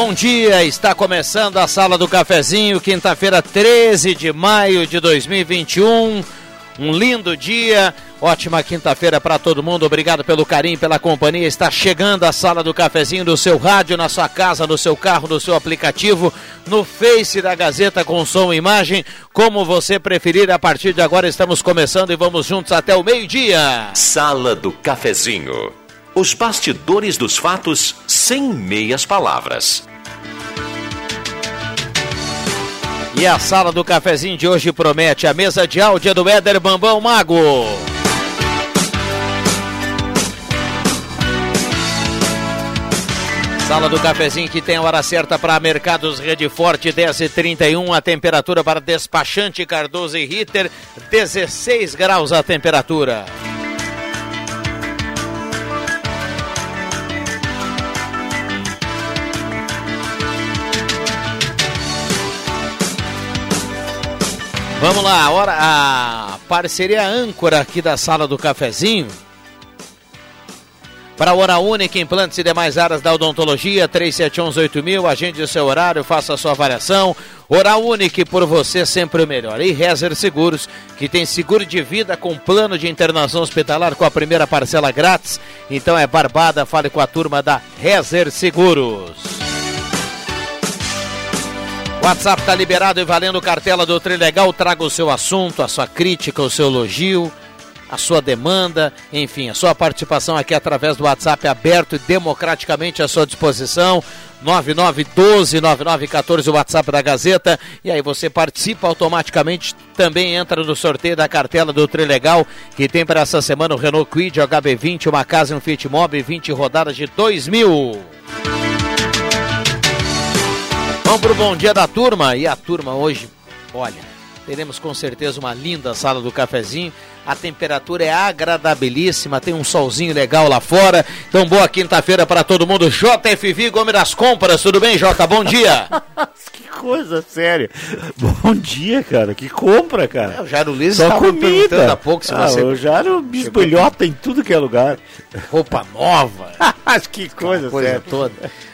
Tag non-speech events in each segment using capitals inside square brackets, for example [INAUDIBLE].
Bom dia. Está começando a Sala do Cafezinho, quinta-feira, 13 de maio de 2021. Um lindo dia, ótima quinta-feira para todo mundo. Obrigado pelo carinho, pela companhia. Está chegando a Sala do Cafezinho no seu rádio, na sua casa, no seu carro, no seu aplicativo, no Face da Gazeta com som e imagem, como você preferir. A partir de agora estamos começando e vamos juntos até o meio-dia. Sala do Cafezinho. Os bastidores dos fatos sem meias palavras. E a sala do cafezinho de hoje promete a mesa de áudio do Éder Bambão Mago. Sala do cafezinho que tem a hora certa para Mercados Rede Forte 10 e 31 a temperatura para despachante Cardoso e Ritter 16 graus a temperatura. Vamos lá, hora, a parceria âncora aqui da sala do cafezinho. Para a Hora Única, implantes e demais áreas da odontologia, 37118000, agende o seu horário, faça a sua avaliação. Hora Única, por você sempre o melhor. E Rezer Seguros, que tem seguro de vida com plano de internação hospitalar com a primeira parcela grátis. Então é barbada, fale com a turma da Rezer Seguros. WhatsApp está liberado e valendo cartela do Trilegal. Traga o seu assunto, a sua crítica, o seu elogio, a sua demanda, enfim, a sua participação aqui através do WhatsApp aberto e democraticamente à sua disposição. 9912-9914, o WhatsApp da Gazeta. E aí você participa automaticamente, também entra no sorteio da cartela do Trilegal, que tem para essa semana o Renault Quid HB20, uma casa e um Fit Mob, 20 rodadas de 2 mil. Vamos pro bom dia da turma. E a turma hoje, olha, teremos com certeza uma linda sala do cafezinho. A temperatura é agradabilíssima, tem um solzinho legal lá fora. Então, boa quinta-feira para todo mundo. JFV Gomes das Compras, tudo bem, Jota? Bom dia. [LAUGHS] que coisa séria. Bom dia, cara. Que compra, cara. É, o Jairo Liz Só estava comida. perguntando há pouco se ah, você... O Jairo bisbilhota em tudo que é lugar. [LAUGHS] Roupa nova. [LAUGHS] que coisa, coisa séria. toda.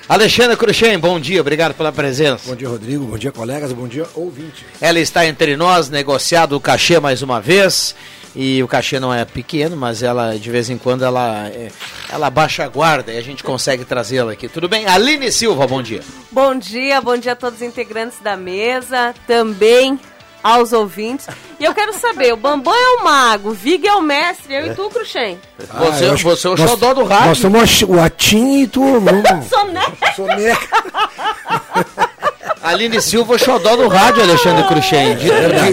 Alexandre Cruxem, bom dia, obrigado pela presença. Bom dia, Rodrigo. Bom dia, colegas. Bom dia, ouvinte. Ela está entre nós, negociado o cachê mais uma vez. E o cachê não é pequeno, mas ela de vez em quando ela, é, ela baixa a guarda e a gente consegue trazê-la aqui. Tudo bem? Aline Silva, bom dia. Bom dia, bom dia a todos os integrantes da mesa, também aos ouvintes. E eu quero saber, o Bambam é o mago, o Vig é o mestre, eu e tu, Cruxem. Você, eu acho- você é o nós- xodó do rádio. Nós somos o Atim e tu. [LAUGHS] Soneca! Soneca. [LAUGHS] Aline Silva, o xodó do rádio, Alexandre Cruxem.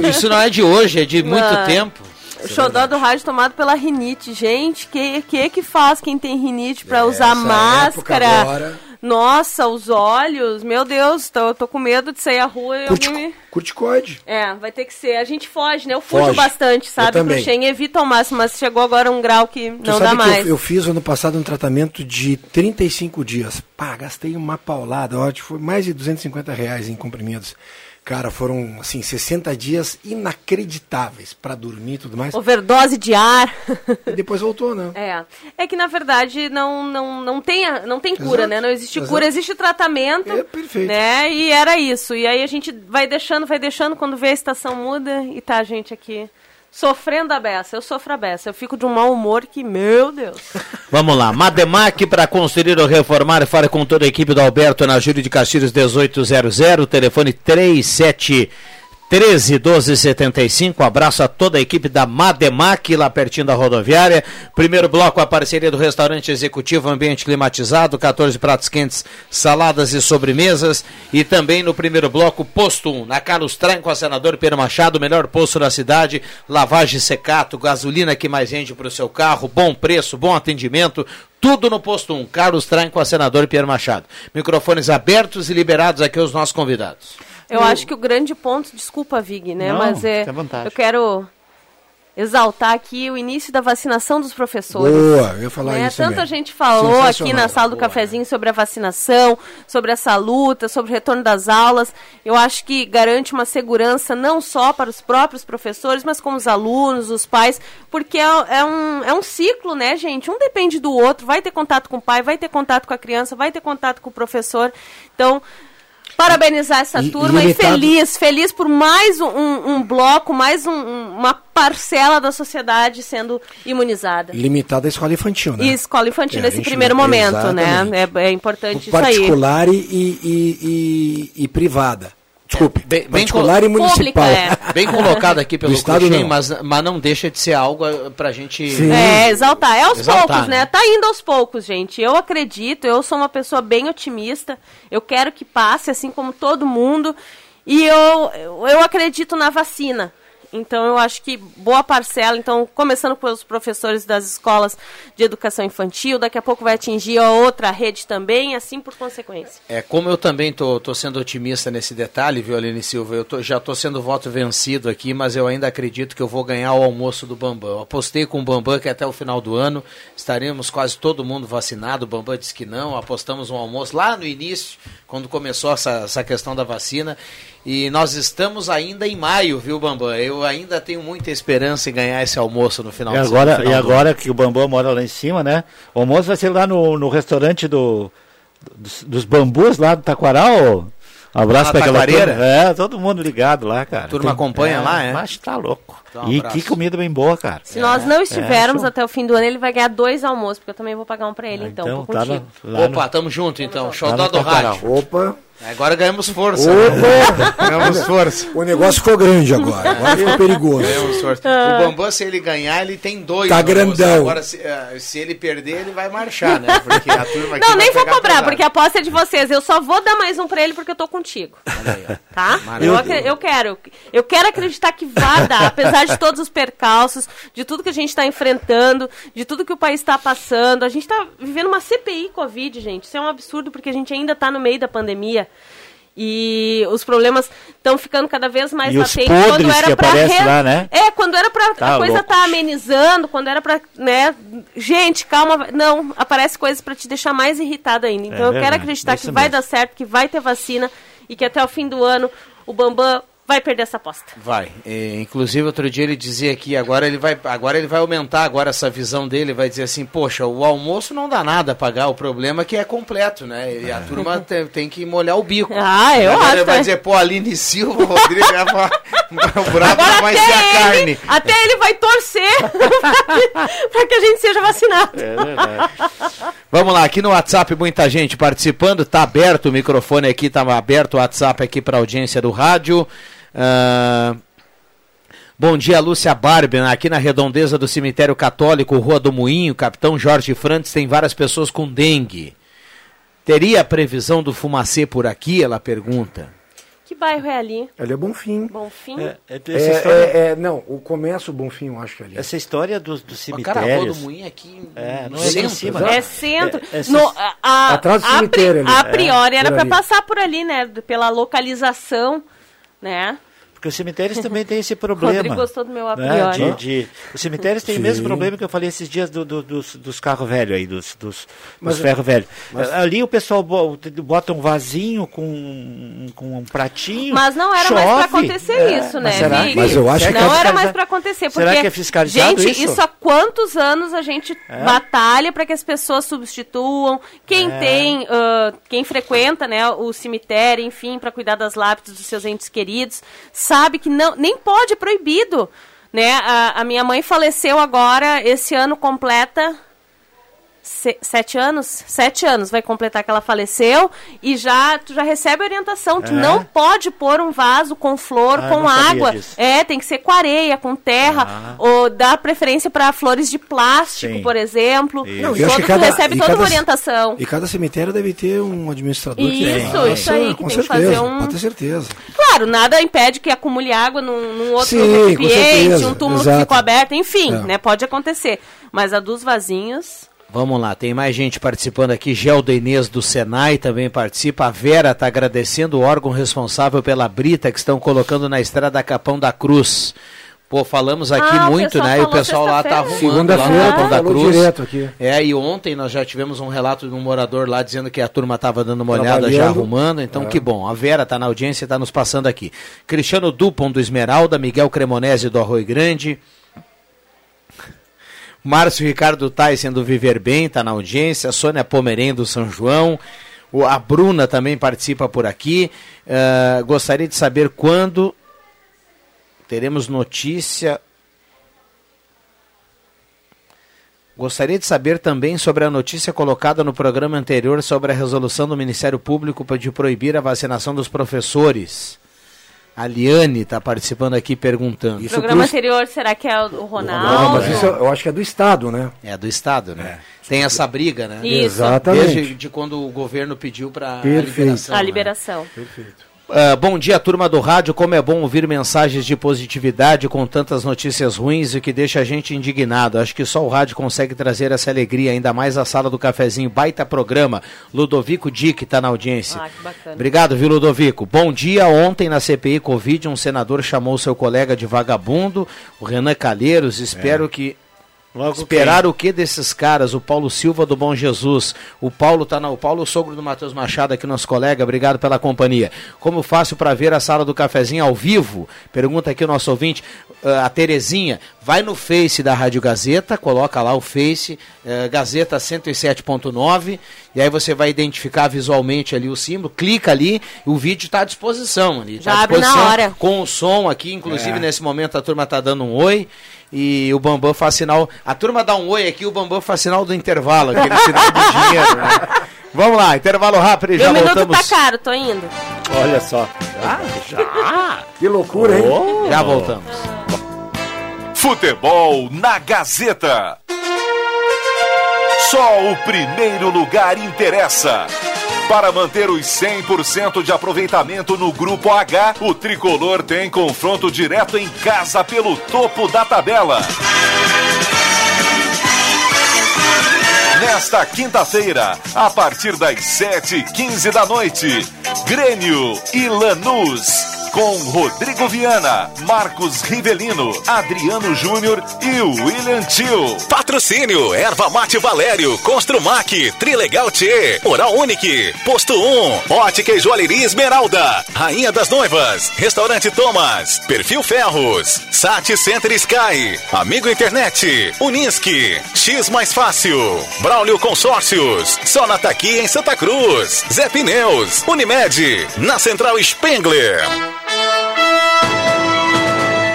Isso não é de hoje, é de muito tempo. O xodó do rádio tomado pela rinite. Gente, que que, que faz quem tem rinite pra usar Essa máscara? agora. Nossa, os olhos, meu Deus, tô, tô com medo de sair à rua e Curti, alguém me... Curticoide. É, vai ter que ser. A gente foge, né? Eu fujo Foge. bastante, Eu sabe, também. Cruxem? Evita ao máximo, mas chegou agora um grau que Tu não dá que mais. eu, eu fiz ano passado um tratamento de 35 dias. Pá, gastei uma paulada. Ó, foi mais de 250 reais em comprimidos. Cara, foram, assim, 60 dias inacreditáveis pra dormir e tudo mais. Overdose de ar. E depois voltou, né? É. É que na verdade não, não, não, tem, não tem cura, Exato, né? Não existe exato. cura, existe tratamento. É, perfeito. Né? E era isso. E aí a gente vai deixando, vai deixando, quando vê a estação muda e tá a gente aqui sofrendo a beça. Eu sofro a beça. Eu fico de um mau humor que, meu Deus. [LAUGHS] Vamos lá, Mademac para construir ou reformar, fale com toda a equipe do Alberto na Júlio de Castilhos 1800, telefone 13 12 75. Abraço a toda a equipe da Mademac, lá pertinho da rodoviária. Primeiro bloco, a parceria do restaurante executivo Ambiente Climatizado, 14 pratos quentes, saladas e sobremesas. E também no primeiro bloco, posto 1, na Carlos Traem com a senador Pedro Machado, melhor posto da cidade, lavagem secato, gasolina que mais rende para o seu carro, bom preço, bom atendimento. Tudo no posto 1. Carlos Traem com a senador Pierre Machado. Microfones abertos e liberados aqui aos nossos convidados. Eu acho que o grande ponto, desculpa, Vig, né? Não, mas é. Eu quero exaltar aqui o início da vacinação dos professores. Boa, eu ia falar né? isso Tanta mesmo. gente falou aqui na sala do Boa. cafezinho sobre a vacinação, sobre essa luta, sobre o retorno das aulas. Eu acho que garante uma segurança não só para os próprios professores, mas como os alunos, os pais, porque é, é um, é um ciclo, né, gente? Um depende do outro, vai ter contato com o pai, vai ter contato com a criança, vai ter contato com o professor. Então, parabenizar essa E- turma e, feliz, feliz por mais um, um- bloco, mais um- um- uma parcela da sociedade sendo imunizada. Limitada à escola infantil, né? E escola infantil É, nesse primeiro não- momento, né? Exatamente. É, é importante isso aí. particular e, e, e- e- e privada. Desculpe, bem- bem particular e municipal. Pública, é. Bem colocado aqui pelo Do Estado, não. mas, mas não deixa de ser algo para a gente. Sim. É, exaltar. É aos Exaltar, poucos, né? né? Tá indo aos poucos, gente. Eu acredito, eu sou uma pessoa bem otimista. Eu quero que passe, assim como todo mundo. E eu eu acredito na vacina. Então, eu acho que boa parcela, então, começando pelos professores das escolas de educação infantil, daqui a pouco vai atingir a outra rede também, assim por consequência. É, como eu também tô, tô sendo otimista nesse detalhe, viu, Aline Silva? Eu tô- já tô sendo voto vencido aqui, mas eu ainda acredito que eu vou ganhar o almoço do Bambam. Eu apostei com o Bambam que até o final do ano estaremos quase todo mundo vacinado. O Bambam disse que não. Apostamos um almoço lá no início, quando começou essa, essa questão da vacina. E nós estamos ainda em maio, viu, Bambam? Eu ainda tenho muita esperança em ganhar esse almoço no final E agora, e agora que o Bambam mora lá em cima, né? O almoço vai ser lá no, no restaurante do, dos, dos bambus lá do Taquaral. Um abraço para aquela turma. É, todo mundo ligado lá, cara. turma acompanha lá, é? Mas tá louco. Então, um e abraço. que comida bem boa, cara. Se nós não estivermos show. até o fim do ano, ele vai ganhar dois almoços, porque eu também vou pagar um pra ele, então. então tô tá contigo. lá, lá Opa, no- tamo junto então. no do rádio. Opa, Agora ganhamos força. né? opa. Ganhamos força. o negócio ficou grande agora. [LAUGHS] Agora ficou perigoso. Ganhamos força. O Bambam, se ele ganhar, ele tem dois. Tá grandão. Agora, se, eh, se ele perder, ele vai marchar, né? Porque a turma aqui Não, vai nem vou cobrar, pesado. porque a aposta é de vocês. Eu só vou dar mais um pra ele porque eu tô contigo. Olha aí. Tá? Maravilha. Eu, eu quero. Eu quero acreditar que vai dar, apesar de todos os percalços, de tudo que a gente está enfrentando, de tudo que o país está passando. A gente está vivendo uma CPI Covid, gente. Isso é um absurdo porque a gente ainda está no meio da pandemia. E os problemas estão ficando cada vez mais E latentes. que pra aparecem lá, né? É, quando era pra Tá a coisa louco. tá amenizando, quando era pra, né, gente, calma, não, aparece coisas pra te deixar mais irritado ainda. Então É eu quero acreditar isso que vai mesmo. dar certo, que vai ter vacina e que até o fim do ano o Bambam vai perder essa aposta. Vai. É, inclusive, outro dia ele dizia que agora ele vai, agora ele vai aumentar agora essa visão dele, vai dizer assim, poxa, o almoço não dá nada a pagar, o problema é que é completo, né? E a turma tem, tem que molhar o bico. Ah, eu Agora acho, Ele vai é. dizer, pô, Aline Silva, Rodrigo, o brabo Agora não vai até ser a ele, carne. até ele vai torcer [LAUGHS] para que a gente seja vacinado. É verdade. Vamos lá, aqui no WhatsApp muita gente participando, tá aberto o microfone aqui, tá aberto o WhatsApp aqui para audiência do rádio. Ah, Bom dia, Lúcia Barben, aqui na redondeza do cemitério católico, Rua do Moinho, Capitão Jorge Frantes, tem várias pessoas com dengue. Teria a previsão do fumacê por aqui? Ela pergunta. Que bairro é ali? Ali é Bonfim. Bonfim? É, é, essa, É, história, é, é, não, o começo Bonfim, eu acho que é ali. essa história dos, dos Mas, cara, a Rua do cemitérios. Moinho aqui É, não é nem em centro, cima, né? né? É centro. É, é No, a, a, Atrás do a, cemitério ali. a priori É, era para passar por ali, né? Pela localização, né? Porque os cemitérios também têm esse [LAUGHS] problema. Rodrigo gostou do meu né? De, de- os cemitérios têm o mesmo Sim. problema que eu falei esses dias do- do- dos, dos carros velhos aí, dos, dos, Mas- dos ferros velhos. Ali o pessoal bo- bota um vasinho com, com um pratinho. Mas não era mais chove. para acontecer É, isso, mas né? será Vig? que- Mas eu acho será que é não era fiscaliza- mais para acontecer, porque Será que é fiscalizado gente, isso? há quantos anos a gente batalha para que as pessoas substituam quem É. tem, ah, quem frequenta, né, o cemitério, enfim, para cuidar das lápides dos seus entes queridos, sabe que não, nem pode, é proibido, né? A, a minha mãe faleceu agora esse ano completa se- sete anos, sete anos vai completar que ela faleceu e já tu já recebe orientação. Tu É? não pode pôr um vaso com flor, Ah, com água. É, tem que ser com areia, com terra, Ah. ou dar preferência para flores de plástico, Sim. por exemplo. Isso. Não, eu acho Todo, que cada- tu recebe toda uma cada- orientação. E cada cemitério deve ter um administrador que Isso, faça, isso aí, que com tem que certeza, fazer um- pode ter certeza. Claro, nada impede que acumule água num, num outro Sim, recipiente, um túmulo exato. que ficou aberto, enfim, É. né? Pode acontecer. Mas a dos vasinhos. Vamos lá, tem mais gente participando aqui. Geldo Inês do Senai também participa. A Vera está agradecendo o órgão responsável pela brita que estão colocando na estrada Capão da Cruz. Pô, falamos aqui Ah, muito, né? E o pessoal lá tá arrumando lá no Capão da Cruz. direto aqui. É, e ontem nós já tivemos um relato de um morador lá dizendo que a turma estava dando uma olhada já arrumando. Então, É. que bom. A Vera está na audiência e está nos passando aqui. Cristiano Dupont do Esmeralda, Miguel Cremonese do Arroio Grande. Márcio Ricardo Tyson do Viver Bem está na audiência, Sônia Pomerém do São João, a Bruna também participa por aqui. Ah, gostaria de saber quando teremos notícia. Gostaria de saber também sobre a notícia colocada no programa anterior sobre a resolução do Ministério Público de proibir a vacinação dos professores. A Liane está participando aqui perguntando. Isso programa cruz- anterior, será que é o Ronaldo? Não, mas isso eu acho que é do Estado, né? É do Estado, né? Tem essa briga, né? Isso. Exatamente. Desde de quando o governo pediu para a Perfeito. liberação. A né? liberação. Ah, bom dia, turma do rádio. Como é bom ouvir mensagens de positividade com tantas notícias ruins e que deixa a gente indignado. Acho que só o rádio consegue trazer essa alegria, ainda mais a sala do cafezinho. Baita programa. Ludovico Dick está na audiência. Ah, que bacana. Obrigado, viu, Ludovico? Bom dia. Ontem, na CPI Covid, um senador chamou seu colega de vagabundo, o Renan Calheiros. Espero que. Logo Esperar o que desses caras? O Paulo Silva do Bom Jesus. O Paulo tá na, o Paulo, o sogro do Matheus Machado, aqui nosso colega. Obrigado pela companhia. Como faço para ver a sala do cafezinho ao vivo? Pergunta aqui o nosso ouvinte, ah, a Terezinha. Vai no Face da Rádio Gazeta, coloca lá o Face, eh, Gazeta 107.9, e aí você vai identificar visualmente ali o símbolo, clica ali, o vídeo está à disposição ali. tá Já à abre na hora. Com o som aqui, inclusive É. nesse momento a turma tá dando um oi. E o Bambam faz sinal. A turma dá um oi aqui, o Bambam faz sinal do intervalo, aquele sinal do [LAUGHS] dinheiro. Né? Vamos lá, intervalo rápido e já minuto voltamos. tá caro, tô indo. Olha só. Que loucura, hein? Já voltamos. Futebol na Gazeta. Só o primeiro lugar interessa. Para manter os 100% de aproveitamento no Grupo H, o tricolor tem confronto direto em casa pelo topo da tabela. Nesta quinta-feira, a partir das 7h15 da noite, Grêmio e Lanús. Com Rodrigo Viana, Marcos Rivelino, Adriano Júnior e William Tio. Patrocínio, Erva Mate Valério, Construmac, Trilegal T, Oral Unique, Posto 1, Ótica e Joalheria Esmeralda, Rainha das Noivas, Restaurante Thomas, Perfil Ferros, Sat Center Sky, Amigo Internet, Unisque, X Mais Fácil, Braulio Consórcios, Sonata aqui em Santa Cruz, Zé Pneus, Unimed, na Central Spengler.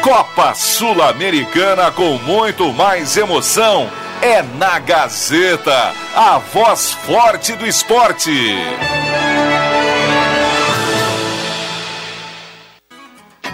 Copa Sul-Americana com muito mais emoção. É na Gazeta, a voz forte do esporte.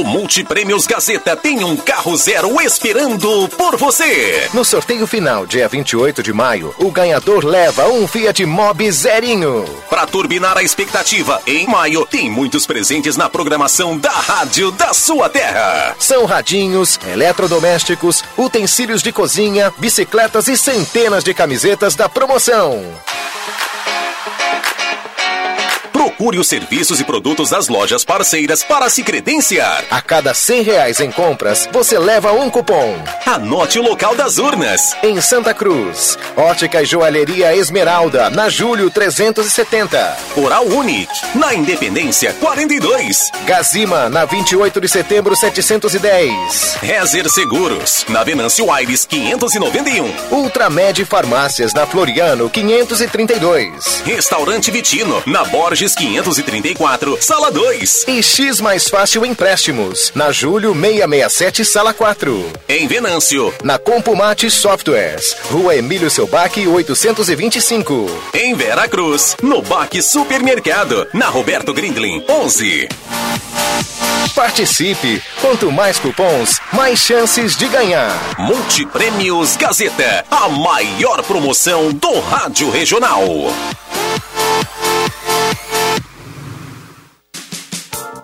O Multiprêmios Gazeta tem um carro zero esperando por você. No sorteio final, dia 28 de maio, o ganhador leva um Fiat Mobi zerinho. Para turbinar a expectativa, em maio tem muitos presentes na programação da Rádio da sua terra. São radinhos, eletrodomésticos, utensílios de cozinha, bicicletas e centenas de camisetas da promoção. Procure os serviços e produtos das lojas parceiras para se credenciar. A cada 100 reais em compras, você leva um cupom. Anote o local das urnas. Em Santa Cruz, Ótica e Joalheria Esmeralda, na Julho 370. Oral Unique, na Independência 42. Gazima, na 28 de setembro 710. Rezer Seguros, na Venâncio Aires 591. Ultramed Farmácias, na Floriano 532. Restaurante Vitino, na Borges 534, Sala 2. E X Mais Fácil Empréstimos, na Julho 667, Sala 4. Em Venâncio, Na Compumate Softwares, Rua Emílio Selbac 825. em Vera Cruz, no Baque Supermercado, na Roberto Grindlin 11. Participe! Quanto mais cupons, mais chances de ganhar. Multiprêmios Gazeta, a maior promoção do rádio regional.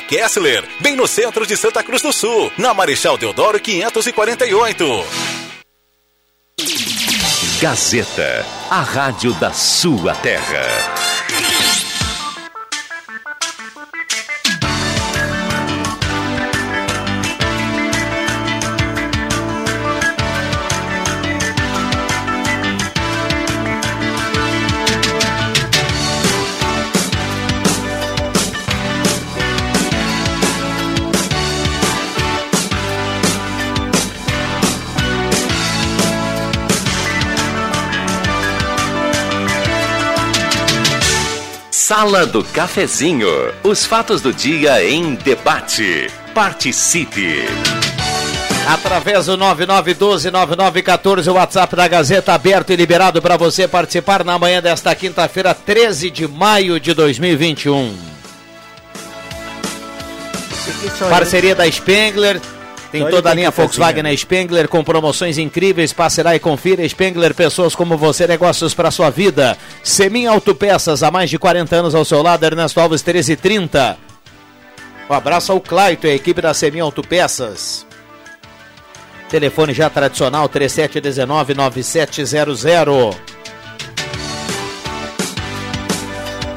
Kessler, bem no centro de Santa Cruz do Sul, na Marechal Deodoro 548. Gazeta, a rádio da sua terra. Sala do Cafezinho. Os fatos do dia em debate. Participe. Através do 9912-9914, o WhatsApp da Gazeta aberto e liberado para você participar na manhã desta quinta-feira, 13 de maio de 2021. Parceria da Spengler. Tem Só toda a linha Volkswagen na Spengler com promoções incríveis. Passe lá e confira. Spengler, pessoas como você, negócios para sua vida. Semin Autopeças, há mais de 40 anos ao seu lado. Ernesto Alves 1330. Um abraço ao Claito e a equipe da Semin Autopeças. Telefone já tradicional 3719-9700.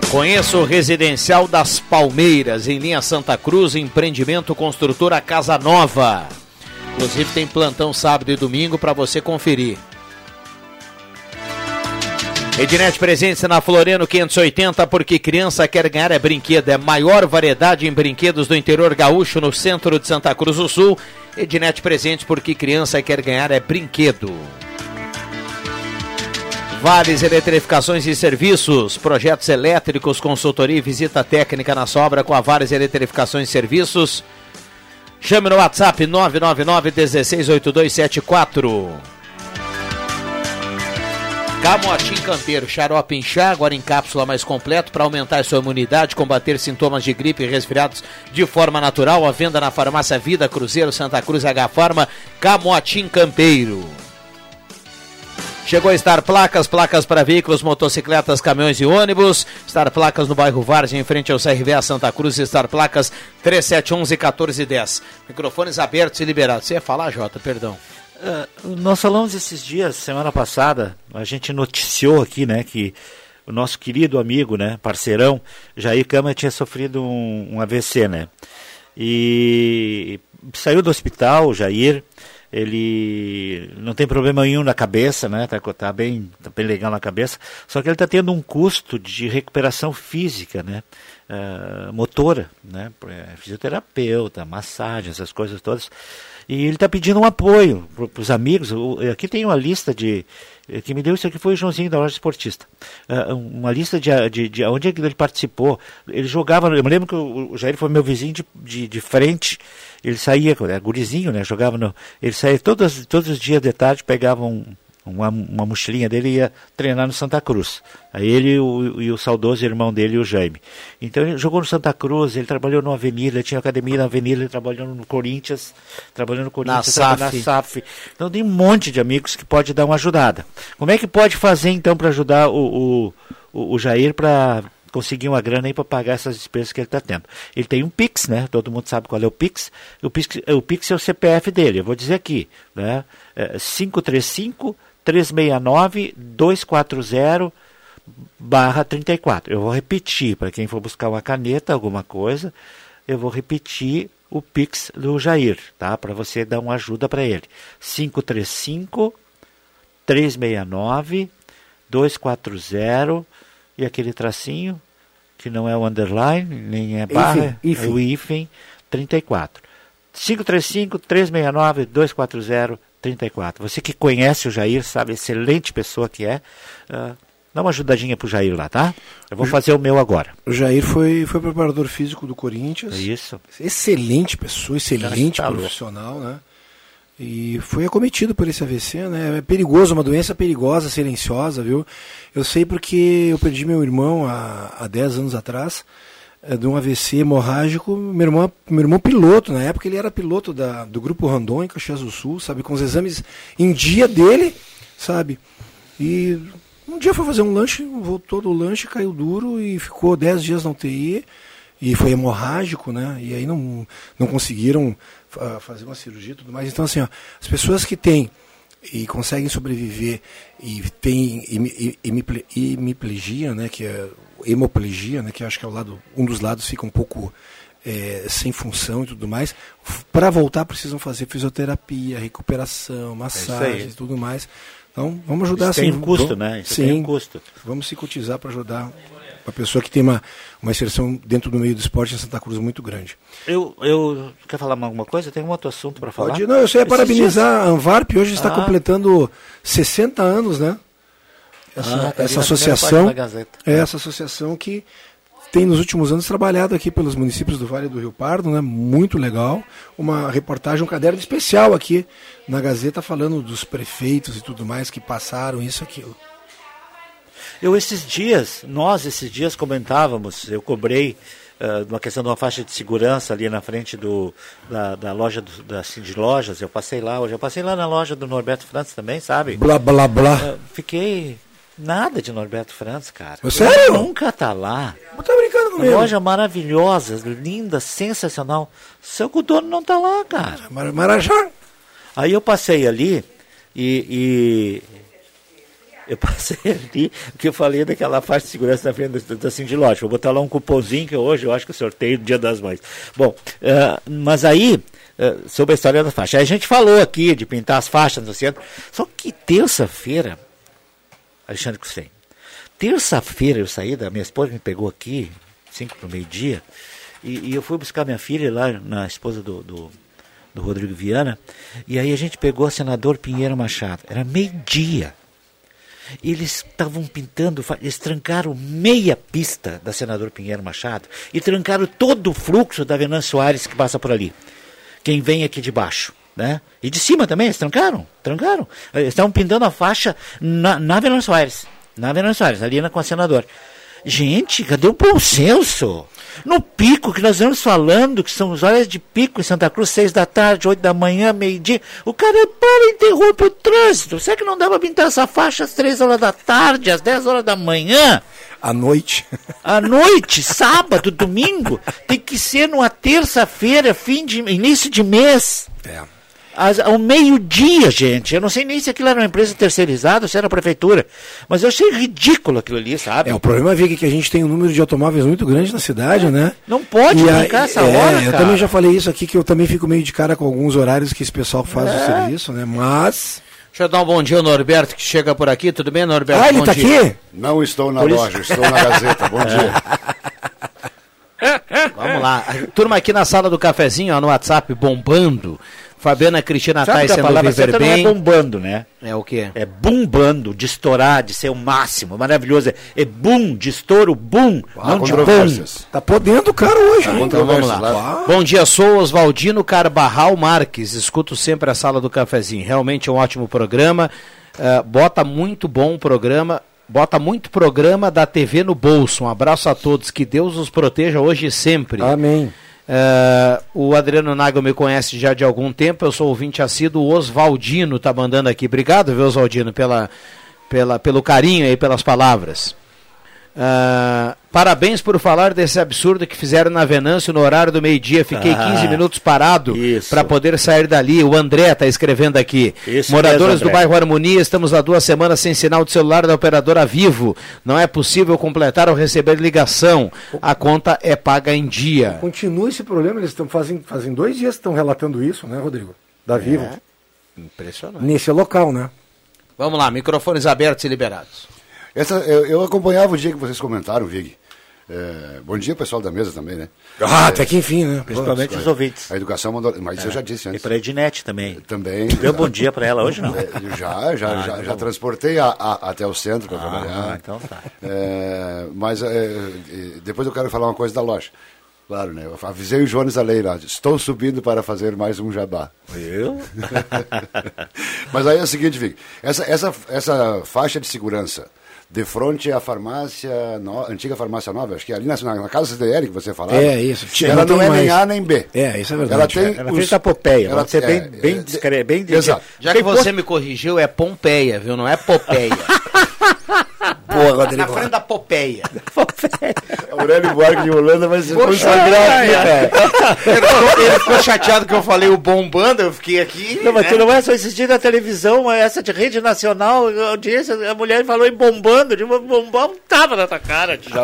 Conheça o Residencial das Palmeiras, em linha Santa Cruz, empreendimento construtora Casa Nova. Inclusive tem plantão sábado e domingo para você conferir. Ednet Presente na Floriano 580, porque criança quer ganhar é brinquedo. É maior variedade em brinquedos do interior gaúcho no centro de Santa Cruz do Sul. Ednet Presente, porque criança quer ganhar é brinquedo. Vales Eletrificações e Serviços, projetos elétricos, consultoria e visita técnica na sobra com a Vales Eletrificações e Serviços. Chame no WhatsApp 999 168274. Camotim Campeiro, xarope em chá, agora em cápsula mais completo para aumentar sua imunidade, combater sintomas de gripe e resfriados de forma natural. A venda na farmácia Vida Cruzeiro Santa Cruz H Farma, Camotim Campeiro. Chegou a Star Placas, placas para veículos, motocicletas, caminhões e ônibus. Star Placas no bairro Várzea, em frente ao CRVA Santa Cruz. Star Placas 3711-1410. Microfones abertos e liberados. Você ia falar, Jota? Perdão. Ah, nós falamos esses dias, semana passada, a gente noticiou aqui, né, que o nosso querido amigo, né, parceirão, Jair Câmara tinha sofrido um, um AVC, né, e saiu do hospital, Jair. Ele não tem problema nenhum na cabeça, né? Tá, tá bem, tá bem legal na cabeça. Só que ele está tendo um custo de recuperação física, né? Uh, motora, né? É, fisioterapeuta, massagem, essas coisas todas. E ele está pedindo um apoio para os amigos. Aqui tem uma lista de. Que me deu isso aqui foi o Joãozinho da loja esportista. Uh, uma lista de, de, de onde ele participou. Ele jogava. Eu me lembro que o, o Jair foi meu vizinho de, de, de frente. Ele saía, era gurizinho, né? Jogava no. Ele saía todos, todos os dias de tarde, pegava um, uma, uma mochilinha dele e ia treinar no Santa Cruz. Aí ele e o, e o saudoso irmão dele, o Jaime. Então ele jogou no Santa Cruz, ele trabalhou no Avenida, tinha academia na Avenida, ele trabalhou no Corinthians, trabalhou no Corinthians, na SAF. na SAF. Então tem um monte de amigos que pode dar uma ajudada. Como é que pode fazer então para ajudar o, o, o Jair para conseguir uma grana aí para pagar essas despesas que ele está tendo. Ele tem um Pix, né? Todo mundo sabe qual é o Pix. O Pix, o Pix é o CPF dele. Eu vou dizer aqui, né? É 535 369 240 barra 34. Eu vou repetir, para quem for buscar uma caneta, alguma coisa, eu vou repetir o Pix do Jair, tá? Para você dar uma ajuda para ele. 535 369 240 e aquele tracinho que não é o underline, nem é barra, ifem, é o hífen 34. 535 369 240 34. Você que conhece o Jair, sabe, excelente pessoa que é. Uh, dá uma ajudadinha pro Jair lá, tá? Eu vou fazer o meu agora. O Jair foi, foi preparador físico do Corinthians. Isso. Excelente pessoa, excelente tá profissional, né? E foi acometido por esse AVC, né? É perigoso, uma doença perigosa, silenciosa, viu? Eu sei porque eu perdi meu irmão há, há 10 anos atrás. É, de um AVC hemorrágico. Meu irmão, meu irmão piloto, na época ele era piloto da, do Grupo Rondon em Caxias do Sul, sabe? Com os exames em dia dele, sabe? E um dia foi fazer um lanche, voltou do lanche, caiu duro e ficou 10 dias na UTI. E foi hemorrágico, né? E aí não, não conseguiram fazer uma cirurgia e tudo mais. Então, assim, ó, as pessoas que têm e conseguem sobreviver e têm hemiplegia, né? Que é hemoplegia, né, que acho que é o lado, um dos lados fica um pouco é, sem função e tudo mais, para voltar precisam fazer fisioterapia, recuperação, massagem e tudo mais. Então, vamos ajudar Isso assim. Tem custo, né? Isso sim, tem custo. Vamos se cotizar para ajudar uma pessoa que tem uma, uma inserção dentro do meio do esporte em Santa Cruz muito grande. Eu, eu quer falar alguma coisa? Tem um outro assunto para falar? Pode, não, eu só ia parabenizar dias... a Anvarp, hoje está ah. completando 60 anos, né? essa, ah, essa associação é essa associação que tem nos últimos anos trabalhado aqui pelos municípios do Vale do Rio Pardo, né? Muito legal. Uma reportagem, um caderno especial aqui na Gazeta falando dos prefeitos e tudo mais que passaram isso aquilo. Eu esses dias, nós esses dias comentávamos, eu cobrei uh, uma questão de uma faixa de segurança ali na frente do, da, da loja do, da Cindy Lojas. Eu passei lá hoje, eu passei lá na loja do Norberto França também, sabe? Blá blá blá. Uh, fiquei Nada de Norberto França, cara. sério? nunca tá lá. Não tá brincando comigo. Uma loja maravilhosa, linda, sensacional. Seu o dono não tá lá, cara. Mar Marajá. Aí eu passei ali e, e, eu passei [LAUGHS] ali, que eu falei daquela faixa de segurança na frente da, da Cindy. Vou botar lá um cupomzinho que hoje eu acho que eu sorteio no Dia das Mães. Bom, uh, mas aí, uh, sobre a história da faixa. Aí a gente falou aqui de pintar as faixas no centro. Só que terça-feira Alexandre Custem. Terça-feira eu saí, da minha esposa me pegou aqui, cinco para o meio-dia, e, e, eu fui buscar minha filha lá, na esposa do, do, do Rodrigo Viana, e aí a gente pegou a senador Pinheiro Machado. Era meio-dia. Eles estavam pintando, eles trancaram meia pista da senador Pinheiro Machado e trancaram todo o fluxo da Venâncio Soares que passa por ali. Quem vem aqui de baixo. Né? E de cima também, eles trancaram, trancaram. Eles estavam pintando a faixa na, na Venâncio Soares, na Venâncio Soares, ali na com a senador. Gente, cadê o bom senso? No pico que nós vamos falando, que são os horas de pico em Santa Cruz, seis da tarde, oito da manhã, meio-dia, o cara para e interrompe o trânsito. Será que não dá para pintar essa faixa às três horas da tarde, às dez horas da manhã? À noite. À noite, sábado, domingo. Tem que ser numa terça-feira, fim de início de mês. É às- ao meio-dia, gente. Eu não sei nem se aquilo era uma empresa terceirizada ou se era a prefeitura. Mas eu achei ridículo aquilo ali, sabe? É, o problema, é que a gente tem um número de automóveis muito grande na cidade, né? Não pode E brincar aí- essa é, hora, Eu cara. também já falei isso aqui, que eu também fico meio de cara com alguns horários que esse pessoal faz É. o serviço, né? Mas... Deixa eu dar um bom dia ao Norberto que chega por aqui. Tudo bem, Norberto? Ah, ele Bom tá dia. aqui? Não estou na Por isso- loja, estou na Gazeta. Bom dia. [LAUGHS] Vamos lá. A Turma aqui na sala do cafezinho, ó, no WhatsApp, bombando. Fabiana Cristina Sabe que a Tyson do palavra Viver certa não é Bem. bombando, né? É o quê? É bumbando, de estourar, de ser o máximo, maravilhoso. É, é boom, de estouro, boom, não de controvérsias. Tá podendo o cara hoje, hein? Então vamos lá. Lá. Bom dia, sou Oswaldino Carbarral Marques. Escuto sempre a sala do cafezinho. Realmente é um ótimo programa. Ah, bota muito bom o programa. Bota muito programa da TV no bolso. Um abraço a todos. Que Deus os proteja hoje e sempre. Amém. Ah, o Adriano Nago me conhece já de algum tempo. Eu sou ouvinte assíduo. O Oswaldino tá mandando aqui. Obrigado, viu, Oswaldino, pela, pela, pelo carinho aí, pelas palavras. Ah, parabéns por falar desse absurdo que fizeram na Venâncio no horário do meio-dia. Fiquei Ah, 15 minutos parado para poder sair dali. O André está escrevendo aqui. Isso Moradores mesmo, do bairro Harmonia, estamos há duas semanas sem sinal de celular da operadora Vivo. Não é possível completar ou receber ligação. A conta é paga em dia. Continua esse problema, eles estão fazem, fazem dois dias que estão relatando isso, né, Rodrigo? Da Vivo. Impressionante. Nesse local, né? Vamos lá, microfones abertos e liberados. Essa, eu, eu acompanhava o dia que vocês comentaram, Vig. É, bom dia, pessoal da mesa também, né? Ah, até que enfim, né? Principalmente os ouvintes. A educação mandou. Mas isso eu já disse E antes. para a Ednet também. Também. Deu bom dia para ela hoje, não? É, eu já, já, já, já transportei a, a- até o centro para trabalhar. Ah, então tá. É, mas é, é, depois eu quero falar uma coisa da loja. Claro, né? Eu avisei o Jones Alei lá. Estou subindo para fazer mais um jabá. Viu? [LAUGHS] Mas aí é o seguinte, Vic, essa, essa, essa faixa de segurança de frente à farmácia, no- antiga farmácia nova, acho que é ali na, na casa CDL que você falava. É, isso. Ela Não não é nem mais. A nem B. É, isso é verdade. Ela tem É na os- frente da Popeia, ela- ser bem, é, bem, é, discre- bem Exato. Já Tem que você me corrigiu, é Pompeia, viu? Não é Popeia. [LAUGHS] Boa, Na Rodrigo. frente da [LAUGHS] Popeia. Aurélio Buarque de Holanda vai consagrado ai, aqui, cara. [LAUGHS] Ele ficou, chateado que eu falei o bombando, eu fiquei aqui. Não, mas né? tu não é só assistir na televisão, essa de rede nacional, a audiência, a mulher falou em bombando, de uma bombão tava na tua cara, tio. [LAUGHS]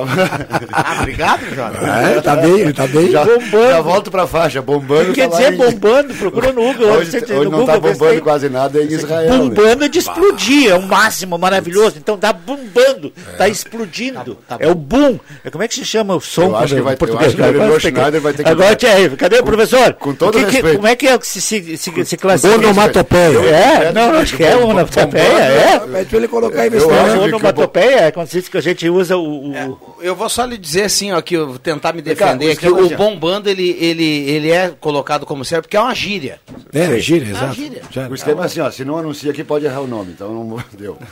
Ah, obrigado, Jota. É, tá bem, ele tá bem. Já, Bombando. já volto pra faixa, bombando. Quer tá dizer, em- bombando, procura no Google. Hoje, hoje no não Google, tá vê se bombando quase nada em Israel. né? Bombando de explodir, é o máximo maravilhoso. Então tá bombando, tá explodindo. Tá- tá é o boom. É, Como é que se chama o som Eu acho que vai- em português? eu acho que Agora Schneider vai ter que- Agora, cadê o professor? Com todo O que que- respeito. Como é que é que se, se, se, se classifica? Onomatopeia. É, não, acho que é onomatopeia, é. Pede pra ele colocar momento. que- Onomatopeia é quando diz que a gente usa o... o- Eu vou só lhe dizer assim, ó, que eu vou tentar me defender, que o bombando, ele, ele, ele é colocado como certo, porque é uma gíria. É, gira, exato. gíria. Já- O esquema é assim, ó, se não anuncia aqui pode errar o nome, então não [LAUGHS] deu. [LAUGHS]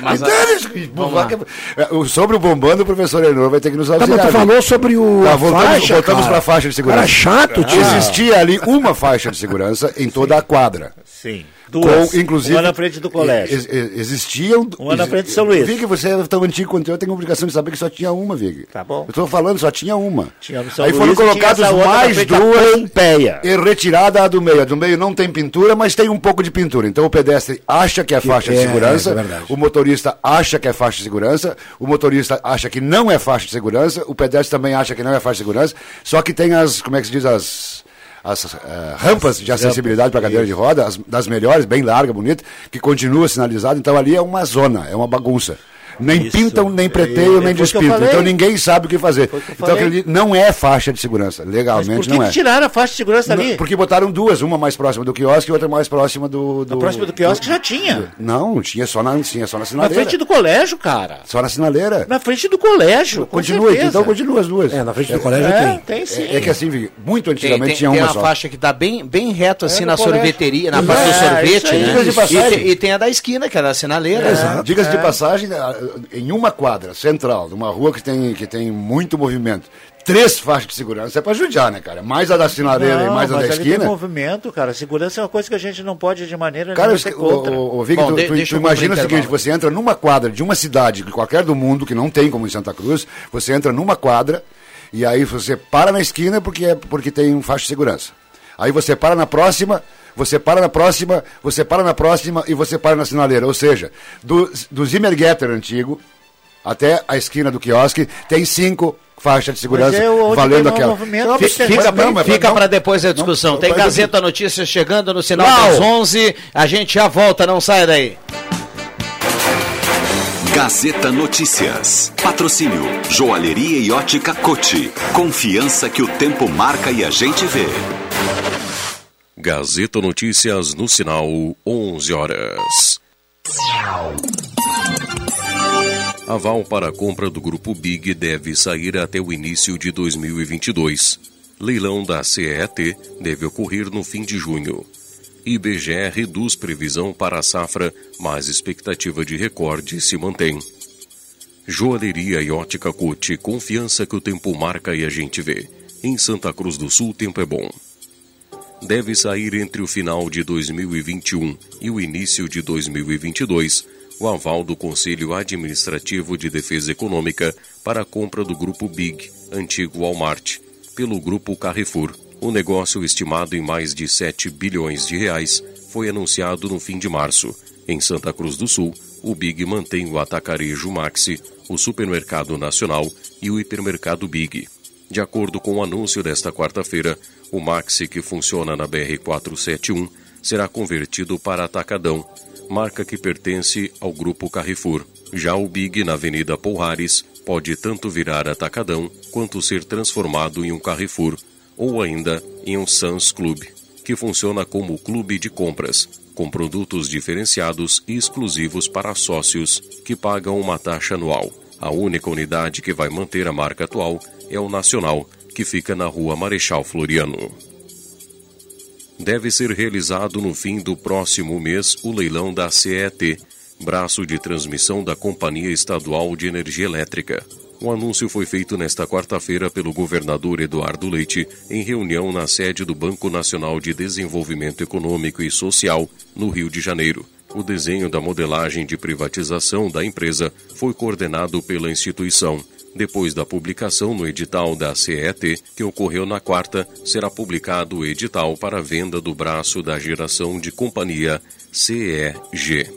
Mas Então, eles- É, Sobre o bombando, o professor Enor vai ter que nos Tá, auxiliar. mas tu falou sobre o Tá, a voltamos- faixa, voltamos cara. pra faixa de segurança. Cara chato, tio. Existia ali uma faixa de segurança em toda a quadra. Sim, duas. Com, inclusive, Uma na frente do colégio. ex- ex- existiam. Uma na frente de São Luís. Vig, você é tão antigo quanto eu, eu tenho a obrigação de saber que só tinha uma, Vig. Tá bom. Eu estou falando, só tinha uma. Tinha São Aí foram na mais duas Pompeia. e retirada a do meio. A do meio não tem pintura, mas tem um pouco de pintura. Então o pedestre acha que é faixa de é, segurança, é verdade. o motorista acha que é faixa de segurança, o motorista acha que não é faixa de segurança, o pedestre também acha que não é faixa de segurança, só que tem as, como é que se diz, as, as eh, rampas de acessibilidade para cadeira de roda, as, das melhores, bem larga, bonita, que continua sinalizado, então ali é uma zona, é uma bagunça. Nem Isso. pintam, nem É, preteiam, nem que eu despintam. Então ninguém sabe o que fazer. Que eu Então aquele não é faixa de segurança, legalmente por que, não que é. tiraram a faixa de segurança ali? Não, Porque botaram duas, uma mais próxima do quiosque e outra mais próxima do. do A próxima do quiosque já tinha. Não, tinha só na, tinha só na Na sinaleira. frente do colégio, cara. Só na sinaleira. Na frente do colégio. Continua, então continua as duas. É, na frente do colégio É, tem. tem sim. É, é que assim, muito antigamente tem, tinha tem uma uma só. faixa que tá bem, bem reto assim É, na colégio. sorveteria, na É, parte do isso sorvete, aí, né? E tem, e tem a da esquina, que é da sinaleira. né? Diga-se de passagem, em uma quadra central, numa rua que tem, que tem muito movimento, três faixas de segurança é pra judiar, né, cara? Mais a da sinaleira e mais a da ali tem esquina. movimento, cara. Segurança é uma coisa que a gente não pode de maneira Cara, nenhuma ser o, o, o Bom, tu, de- tu- tu imagina o seguinte, você entra numa quadra de uma cidade, de qualquer do mundo, que não tem como em Santa Cruz, você entra numa quadra e aí você para na esquina porque, é, porque tem um faixa de segurança. Aí você para na próxima, você para na próxima, você para na próxima e você para na sinaleira. Ou seja, do, do Zimmergetter antigo até a esquina do quiosque, tem cinco faixas de segurança é valendo aquela. Fica, não, fica não, para depois a discussão. não, Tem Gazeta Notícias chegando no sinal Não. das 11. A gente já volta, não sai daí. Gazeta Notícias. Patrocínio Joalheria e Ótica Cote. Confiança que o tempo marca e a gente vê. Gazeta Notícias no sinal 11 horas. Aval para a compra do Grupo Big deve sair até o início de 2022. Leilão da CET deve ocorrer no fim de junho. IBGE reduz previsão para a safra, mas expectativa de recorde se mantém. Joalheria e ótica Cote, confiança que o tempo marca e a gente vê. Em Santa Cruz do Sul, tempo é bom. Deve sair entre o final de 2021 e o início de 2022 o aval do Conselho Administrativo de Defesa Econômica para a compra do Grupo Big, antigo Walmart, pelo Grupo Carrefour. O negócio, estimado em mais de 7 bilhões de reais, foi anunciado no fim de março. Em Santa Cruz do Sul, o Big mantém o atacarejo Maxi, o Supermercado Nacional e o Hipermercado Big. De acordo com o anúncio desta quarta-feira, o Maxi, que funciona na BR-471, será convertido para Atacadão, marca que pertence ao Grupo Carrefour. Já o Big, na Avenida Pouhares, pode tanto virar Atacadão quanto ser transformado em um Carrefour, ou ainda em um Sans Club, que funciona como clube de compras, com produtos diferenciados e exclusivos para sócios que pagam uma taxa anual. A única unidade que vai manter a marca atual é o Nacional, que fica na rua Marechal Floriano. Deve ser realizado no fim do próximo mês o leilão da CET, braço de transmissão da Companhia Estadual de Energia Elétrica. O anúncio foi feito nesta quarta-feira pelo governador Eduardo Leite em reunião na sede do Banco Nacional de Desenvolvimento Econômico e Social, no Rio de Janeiro. O desenho da modelagem de privatização da empresa foi coordenado pela instituição. Depois da publicação no edital da CET, que ocorreu na quarta, será publicado o edital para venda do braço da geração de companhia CEG.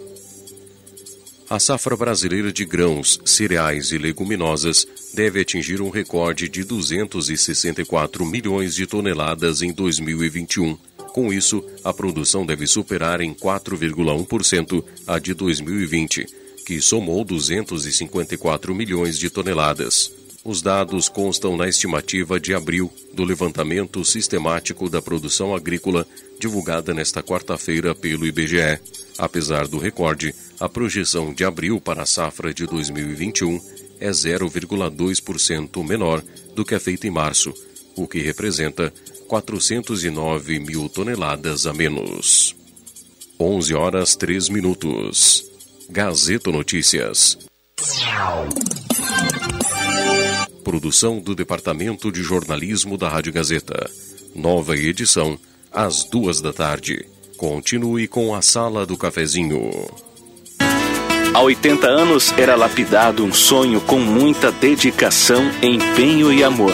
A safra brasileira de grãos, cereais e leguminosas deve atingir um recorde de 264 milhões de toneladas em 2021. Com isso, a produção deve superar em 4,1% a de 2020, que somou 254 milhões de toneladas. Os dados constam na estimativa de abril do levantamento sistemático da produção agrícola divulgada nesta quarta-feira pelo IBGE. Apesar do recorde, a projeção de abril para a safra de 2021 é 0,2% menor do que a feita em março, o que representa 409 mil toneladas a menos. 11 horas 3 minutos. Gazeta Notícias. Produção do Departamento de Jornalismo da Rádio Gazeta. Nova edição, às duas da tarde. Continue com a Sala do Cafezinho. Há 80 anos era lapidado um sonho com muita dedicação, empenho e amor.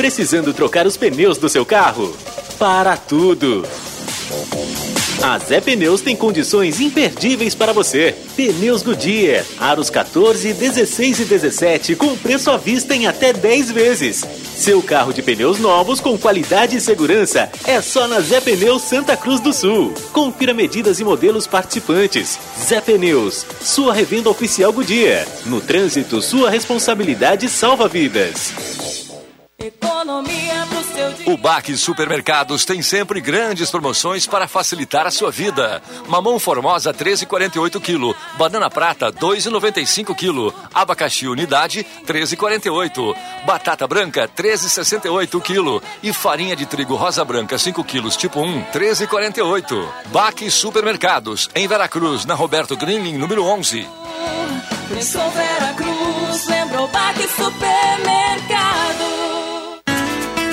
Precisando trocar os pneus do seu carro? Para tudo! A Zé Pneus tem condições imperdíveis para você. Pneus Goodyear, aros 14, 16 e 17 com preço à vista em até 10 vezes. Seu carro de pneus novos com qualidade e segurança é só na Zé Pneus Santa Cruz do Sul. Confira medidas e modelos participantes. Zé Pneus, sua revenda oficial Goodyear. No trânsito, sua responsabilidade salva vidas. O Baque Supermercados tem sempre grandes promoções para facilitar a sua vida. Mamão Formosa 13,48 kg, banana prata 2,95 kg, abacaxi unidade 13,48, batata branca 13,68 kg e farinha de trigo rosa branca 5 kg tipo 1 13,48. Baque Supermercados em Veracruz, na Roberto Greenling número 11. Pensou Vera Cruz, lembrou Baque Supermercado.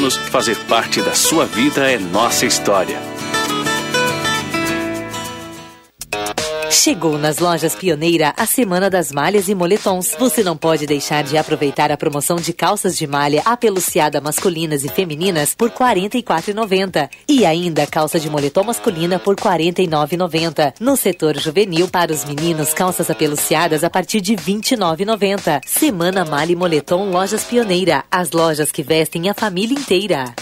anos, fazer parte da sua vida é nossa história. Chegou nas lojas Pioneira a Semana das Malhas e Moletons. Você não pode deixar de aproveitar a promoção de calças de malha apeluciada masculinas e femininas por R$ 44,90 e ainda calça de moletom masculina por R$ 49,90. No setor juvenil para os meninos, calças apeluciadas a partir de R$ 29,90. Semana Malha e Moletom Lojas Pioneira, as lojas que vestem a família inteira.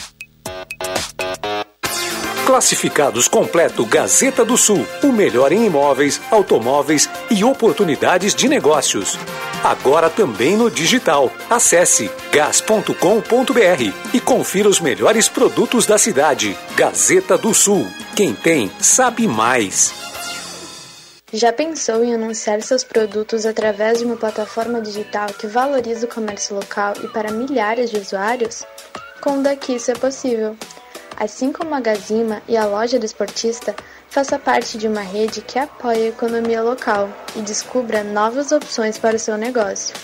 Classificados completo Gazeta do Sul, o melhor em imóveis, automóveis e oportunidades de negócios. Agora também no digital. Acesse gas.com.br e confira os melhores produtos da cidade. Gazeta do Sul. Quem tem, sabe mais. Já pensou em anunciar seus produtos através de uma plataforma digital que valoriza o comércio local e para milhares de usuários? Com o Daqui isso é possível. Assim como a Gazima e a loja do esportista, faça parte de uma rede que apoia a economia local e descubra novas opções para o seu negócio.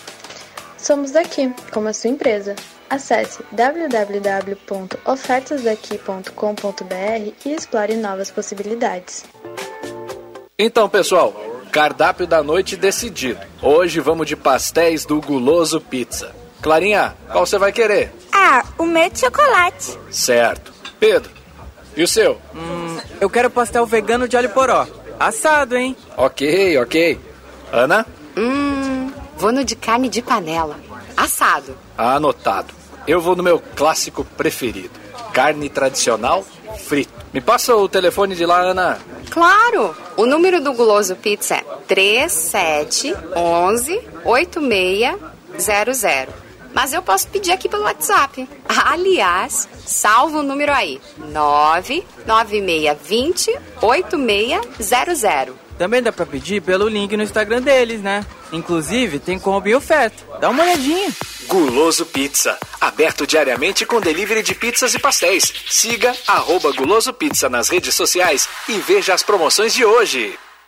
Somos daqui, como a sua empresa. Acesse www.ofertasdaqui.com.br e explore novas possibilidades. Então, pessoal, cardápio da noite decidido. Hoje vamos de pastéis do Guloso Pizza. Clarinha, qual você vai querer? Ah, o meu de chocolate. Certo. Pedro, e o seu? Hum, eu quero pastel vegano de alho poró. Assado, hein? Ok, ok. Ana? Hum, vou no de carne de panela. Assado. Anotado. Eu vou no meu clássico preferido. Carne tradicional frito. Me passa o telefone de lá, Ana. Claro! O número do Guloso Pizza é 3711 8600. Mas eu posso pedir aqui pelo WhatsApp. Aliás, salva o número aí: 99620 8600. Também dá pra pedir pelo link no Instagram deles, né? Inclusive, tem combo e oferta. Dá uma olhadinha. Guloso Pizza. Aberto diariamente com delivery de pizzas e pastéis. Siga arroba Guloso Pizza nas redes sociais e veja as promoções de hoje.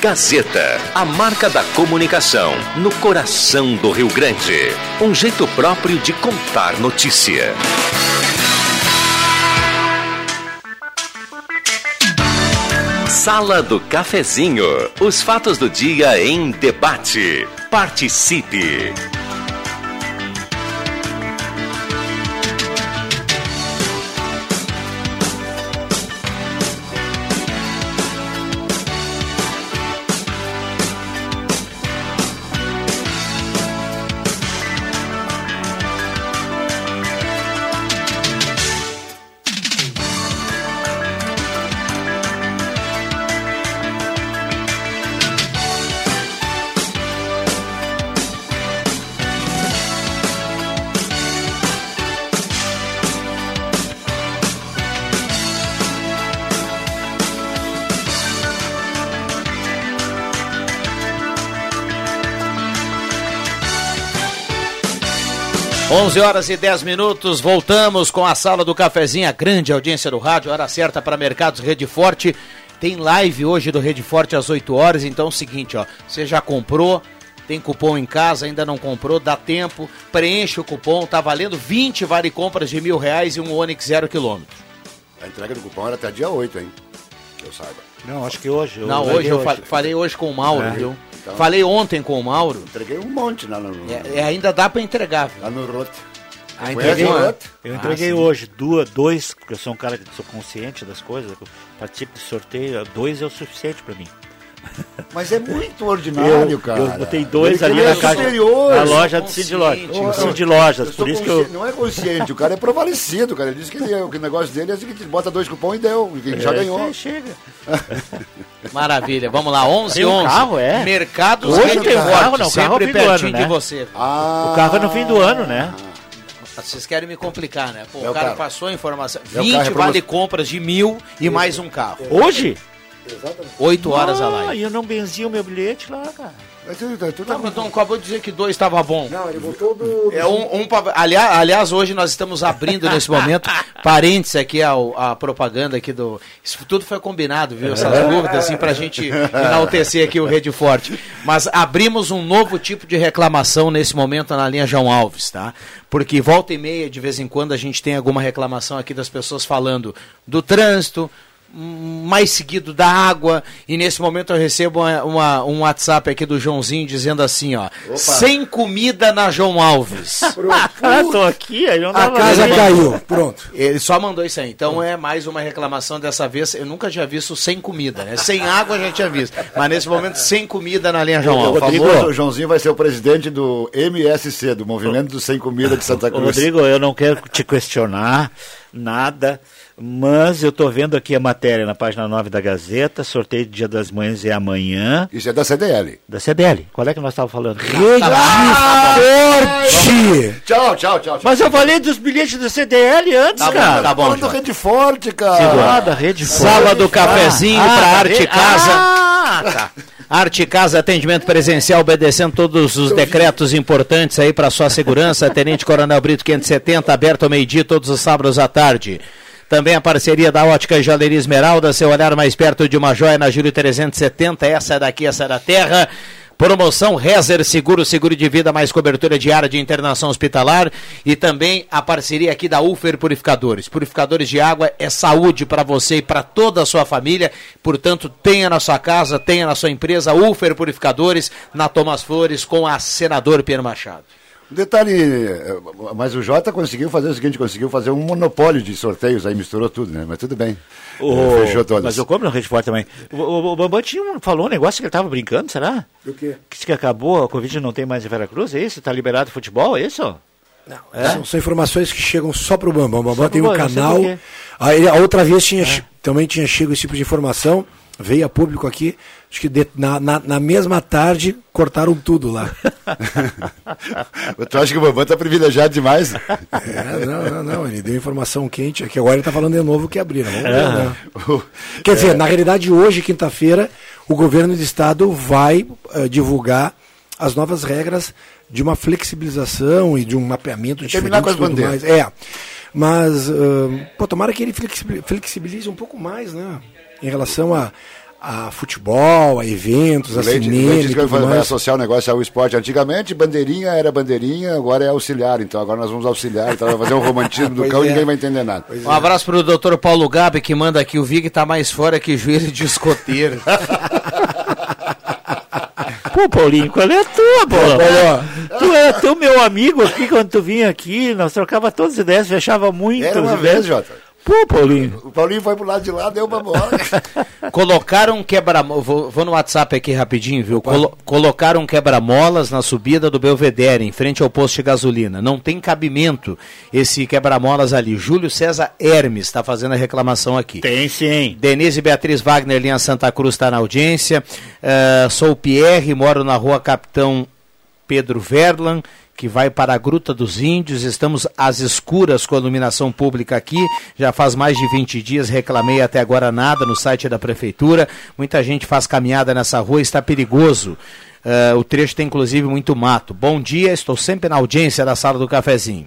Gazeta, a marca da comunicação no coração do Rio Grande. Um jeito próprio de contar notícia. Sala do Cafezinho. Os fatos do dia em debate. Participe. Onze horas e 10 minutos, voltamos com a sala do cafezinho, a grande audiência do rádio, hora certa para Mercados Rede Forte. Tem live hoje do Rede Forte às 8 horas, então é o seguinte, ó, você já comprou, tem cupom em casa, ainda não comprou, dá tempo, preenche o cupom, tá valendo 20 vale compras de mil reais e um Onix zero quilômetro. A entrega do cupom era até dia 8, hein? Que eu saiba. Não, acho que hoje. Não, hoje eu fa- falei hoje com o Mauro, É. viu? Então- Falei ontem com o Mauro. Entreguei um monte lá no. É, é, ainda dá pra entregar, viu? Lá no Rote. Ah, Eu entreguei, eu Ah, entreguei sim. hoje duas, dois, porque eu sou um cara que sou consciente das coisas, eu participo de sorteio, dois é o suficiente pra mim. Mas é muito ordinário, eu, cara. Eu botei dois Ele ali é na caixa, superior. na loja do Cid Lojas. Ô, O Cid Lojas, eu por isso que eu... Não é consciente, o cara é provalecido, cara. Ele disse que, ele, que o negócio dele é o seguinte, bota dois cupom e deu, e já É, ganhou. chega. [LAUGHS] Maravilha, vamos lá, 11 Tem um 11. carro, é? Mercados Hoje tem um carro, não, o carro é o sempre fim do ano, pertinho né? de você. Ah, O carro é no fim do ano, né? Vocês querem me complicar, né? Pô, É o cara carro. passou a informação. É o 20 carro, é vale compras de mil e mais um carro. Hoje? 8 horas a Ah, live. e eu não benzi o meu bilhete lá, cara. Mas tu, tu, tu Não, mas tu acabou de dizer que dois estava bom. Não, ele botou do. É um, um aliás, aliás, hoje nós estamos abrindo nesse [LAUGHS] momento parênteses aqui ao, a propaganda aqui do. Isso tudo foi combinado, viu? Essas dúvidas, assim, pra gente enaltecer aqui o Rede Forte. Mas abrimos um novo tipo de reclamação nesse momento na linha João Alves, tá? Porque volta e meia, de vez em quando, a gente tem alguma reclamação aqui das pessoas falando do trânsito, mais seguido da água, e nesse momento eu recebo uma, uma- um WhatsApp aqui do Joãozinho dizendo assim, ó, sem comida na João Alves. [LAUGHS] Ah, [LAUGHS] tô aqui, aí não A casa nada. caiu, pronto. Ele só mandou isso aí. Então é mais uma reclamação dessa vez. Eu nunca tinha visto sem comida, né? Sem água eu já tinha visto. Mas nesse momento, sem comida na linha João O Alves. famoso o Joãozinho vai ser o presidente do MSC, do Movimento do Sem Comida de Santa Cruz. Rodrigo, eu não quero te questionar nada, mas eu tô vendo aqui a matéria na página 9 da Gazeta, sorteio do Dia das Mães é amanhã. Isso é da CDL. Da CDL. Qual é que nós estávamos falando? Rede Forte! Tchau, tchau, tchau. tchau. Mas eu falei dos bilhetes da CDL antes, Tá bom, cara. tá bom, Falando do Jorge. Rede Forte, cara. Ah, da Rede Sala Forte. do cafezinho Ah, para ah, Arte Casa. Ah, tá. Arte Casa, atendimento presencial, obedecendo todos os decretos importantes aí para sua segurança. Tenente Coronel Brito 570, aberto ao meio-dia, todos os sábados à tarde. Também a parceria da Ótica Joalheria Esmeralda, seu olhar mais perto de uma joia na Júlio 370. Essa daqui, essa da terra. Promoção Rezer Seguro, seguro de vida, mais cobertura diária de internação hospitalar e também a parceria aqui da Ufer Purificadores. Purificadores de água é saúde para você e para toda a sua família, portanto, tenha na sua casa, tenha na sua empresa Ufer Purificadores, na Thomas Flores, com a senador Pierre Machado. Detalhe, eh, mas o Jota conseguiu fazer o seguinte, conseguiu fazer um monopólio de sorteios, aí misturou tudo, né? Mas tudo bem. Ô, Eh, Fechou todas. Mas eu compro no Rede Forte também. O, o, o Bambam tinha um- falou um negócio que ele estava brincando, será? Do quê? Que disse que acabou, a Covid não tem mais em Veracruz, é isso? Está liberado o futebol, é isso? Não, É? são, são informações que chegam só pro Bambam. O Bambam Só pro tem um Bambam, canal. Aí, a outra vez tinha, che- também tinha chego esse tipo de informação. Veio a público aqui. Acho que de- na, na, na mesma tarde cortaram tudo lá. [LAUGHS] tu acha que o Bambam tá privilegiado demais? [LAUGHS] É, não, não, não. Ele deu informação quente aqui. Agora ele está falando de novo que abriram. Ver, É. né? Quer dizer, na realidade, hoje, quinta-feira, o governo do estado vai eh, divulgar as novas regras de uma flexibilização e de um mapeamento de terminar com as bandeiras. mais. É. Mas, ahn, pô, tomara que ele flexibili- flexibilize um pouco mais, né? Em relação a, a futebol, a eventos, a O Leite, o cinema Leite e vai, vai associar o negócio ao esporte. Antigamente, bandeirinha era bandeirinha, agora é auxiliar. Então agora nós vamos auxiliar, então vai fazer um romantismo [LAUGHS] do Pois cão e é. ninguém vai entender nada. Um abraço pro doutor Paulo Gabi que manda aqui, o Vig tá mais fora que joelho de escoteiro. [LAUGHS] Pô, Paulinho, qual é a tua, bola? Tu era teu meu amigo aqui quando tu vinha aqui, nós trocava todas as ideias, fechava muito. Era uma as vez, ideias. Jota. Pô, Paulinho. O Paulinho foi pro lado de lá, deu uma bola. [LAUGHS] Colocaram um quebra vou, vou no WhatsApp aqui rapidinho, viu? Colo- colocaram um quebra-molas na subida do Belvedere, em frente ao posto de gasolina. Não tem cabimento esse quebra-molas ali. Júlio César Hermes está fazendo a reclamação aqui. Tem sim. Denise Beatriz Wagner, linha Santa Cruz, está na audiência. Eh, sou o Pierre, moro na rua Capitão Pedro Verlan, que vai para a Gruta dos Índios. Estamos às escuras com a iluminação pública aqui. Já faz mais de 20 dias, reclamei até agora nada no site da Prefeitura. Muita gente faz caminhada nessa rua, está perigoso. Eh, o trecho tem inclusive muito mato. Bom dia, estou sempre na audiência da sala do cafezinho.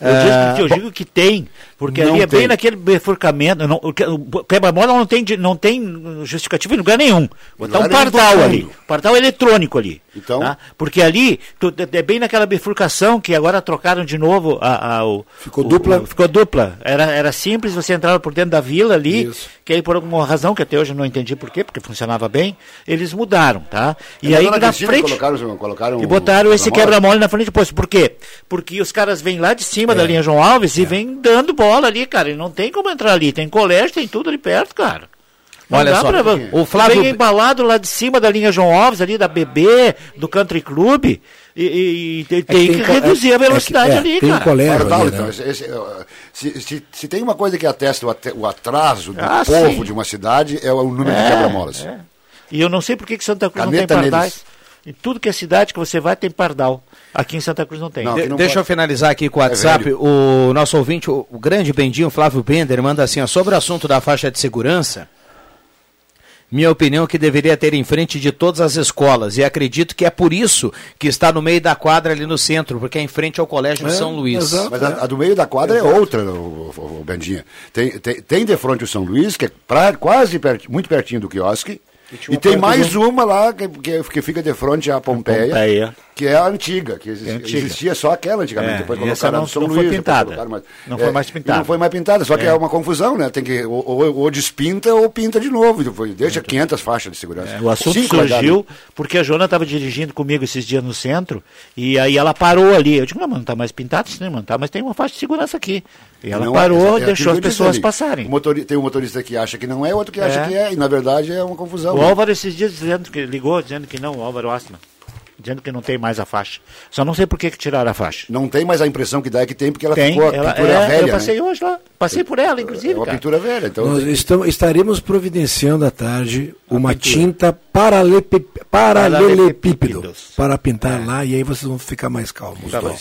Eu, digo, que- eu bom, digo que tem, porque ali é tem. bem naquele bifurcamento. Não, o que- o quebra-mola não tem, não tem justificativa em lugar nenhum. Botar um pardal ali. Pardal eletrônico ali. Então? tá? Porque ali tu- é bem naquela bifurcação que agora trocaram de novo a, a- o. Ficou o- dupla? o- ficou dupla. Era, era simples, você entrava por dentro da vila ali, que aí por alguma razão, que até hoje eu não entendi por quê, porque funcionava bem, eles mudaram, tá? E Na aí na frente. Colocaram, colocaram E botaram esse quebra-mola. quebra-mola na frente do posto. Por quê? Porque os caras vêm lá de cima É. da linha João Alves e vêm dando bola ali, cara. E não tem como entrar ali. Tem colégio, tem tudo ali perto, cara. Não Olha dá só, pra- o Flávio- Vem embalado lá de cima da linha João Alves, ali da BB, do Country Club. E, e- e tem, tem que, co- reduzir é- a velocidade é que- é, ali, tem cara. colégio Pardal, ali, então, né? uh, se, se- se tem uma coisa que atesta o, atraso do Ah, povo sim. de uma cidade, é o número de É, quebra-molas. é. E eu não sei por que que Santa Cruz Caneta não tem pardais. neles. Em tudo que é cidade que você vai, tem pardal. Aqui em Santa Cruz não tem. De- deixa eu finalizar aqui com o WhatsApp. o nosso ouvinte, o, o grande Bendinho Flávio Bender, manda assim: ó, sobre o assunto da faixa de segurança. Minha opinião é que deveria ter em frente de todas as escolas. E acredito que é por isso que está no meio da quadra ali no centro, porque é em frente ao Colégio É, São Luís. Mas a, a do meio da quadra é outra, o, o, o Bendinha. Tem, tem, tem de frente o São Luís, que é pra, quase perti- muito pertinho do quiosque. E, uma tem mais uma lá que, que, que fica de frente à Pompeia, Pompeia. Que é a antiga, que exi- É antiga. existia só aquela antigamente. É, depois colocaram não- São não foi Luís, depois pintada. colocaram mais- Não foi mais pintada. Não foi mais pintada, só que É. é uma confusão, né? Tem que ou, ou, ou despinta ou pinta de novo. Depois Deixa 500 faixas de segurança. É, o assunto Cinco surgiu porque a Joana estava dirigindo comigo esses dias no centro e aí ela parou ali. Eu digo, não, mas não está mais pintado isso, né, mano? Tá, mas tem uma faixa de segurança aqui. E ela Não, parou é- é e deixou as pessoas ali. passarem. O motori- tem um motorista que acha que não é, outro que acha É. que é, e na verdade é uma confusão. O né? Álvaro esses dias dizendo que ligou, dizendo que não, o Álvaro Ostman. Dizendo que não tem mais a faixa. Só não sei por que, que tiraram a faixa. Não tem, mas a impressão que dá é que tem, porque ela Tem, ficou a ela, pintura é, velha. eu passei né? hoje lá. Passei por ela, inclusive. É uma cara. pintura velha. Então Nós estamos, estaremos providenciando à tarde uma pintura. tinta paralelepípedo para pintar lá e aí vocês vão ficar mais calmos os Tá bom.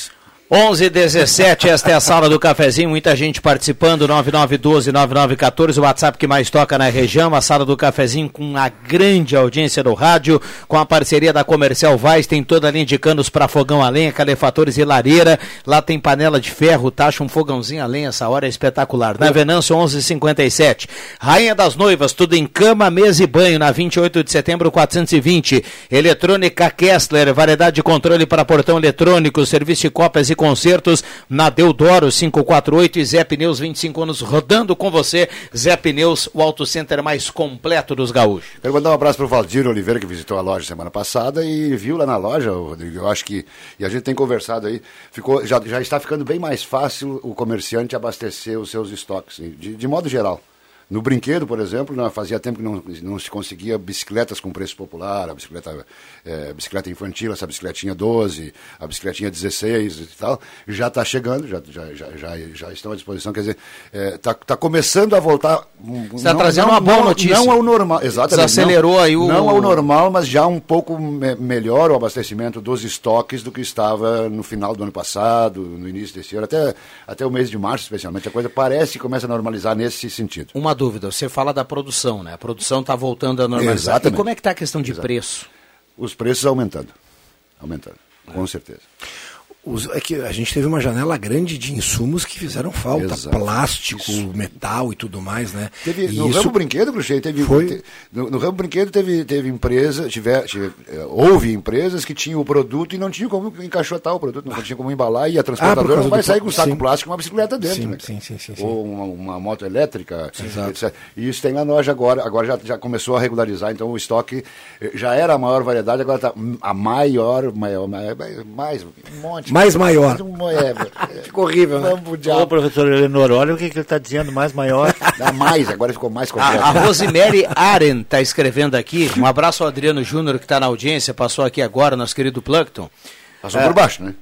Dois. 11 e 17, esta é a sala do cafezinho, muita gente participando, 9912-9914, o WhatsApp que mais toca na região, a sala do cafezinho com a grande audiência do rádio, com a parceria da Comercial Vaz, tem toda a linha de canos para fogão a lenha, calefatores e lareira, lá tem panela de ferro, taxa um fogãozinho a lenha, essa hora é espetacular. Na Venâncio 1157, Rainha das Noivas, tudo em cama, mesa e banho, na 28 de setembro 420, Eletrônica Kessler, variedade de controle para portão eletrônico, serviço de cópias e concertos na Deodoro 548 e Zé Pneus 25 anos rodando com você. Zé Pneus, o auto center mais completo dos gaúchos. Quero mandar um abraço para o Valdir Oliveira, que visitou a loja semana passada e viu lá na loja, Rodrigo, eu acho que, e a gente tem conversado aí, ficou, já, já está ficando bem mais fácil o comerciante abastecer os seus estoques, de, de modo geral. No brinquedo, por exemplo, não, fazia tempo que não, não se conseguia bicicletas com preço popular, a bicicleta, eh, bicicleta infantil, essa bicicletinha 12, a bicicletinha 16 e tal, já está chegando, já, já, já, já, estão à disposição, quer dizer, está tá começando a voltar... Está trazendo uma boa notícia. Não ao normal, exatamente. Desacelerou não, aí o- Não ao normal, mas já um pouco me- melhor o abastecimento dos estoques do que estava no final do ano passado, no início desse ano, até, até o mês de março, especialmente. A coisa parece que começa a normalizar nesse sentido. Uma dúvida, você fala da produção, né? A produção está voltando a normalizar. Exatamente. E como é que está a questão de Exato. preço? Os preços aumentando. Aumentando, com certeza. Os- é que a gente teve uma janela grande de insumos que fizeram falta. Exato. Plástico, metal e tudo mais, né? Teve, E no isso- ramo brinquedo, Cruxei, teve. Foi. te- no, no ramo brinquedo teve, teve empresa, tiver, tiver, eh, houve empresas que tinham o produto e não tinham como encaixotar o produto, não tinha como embalar e a Ah, por transportadora causa não vai sair com um saco sim. plástico e uma bicicleta dentro, Sim, né? sim, sim, sim, sim. Ou uma, uma moto elétrica, etc. E isso tem na loja agora, agora já, já começou a regularizar, então o estoque eh, já era a maior variedade, agora está a maior, maior, maior mais, um monte. Mais maior. É, [LAUGHS] Ficou horrível, né? Vamos pro diabo. Ô, professor Eleonor, olha o que, que ele está dizendo, mais maior. [LAUGHS] Dá mais, agora ficou mais completo. A, a Rosemary Aren está escrevendo aqui. Um abraço ao Adriano Júnior que está na audiência, passou aqui agora, nosso querido Plankton. Passou É, por baixo, né?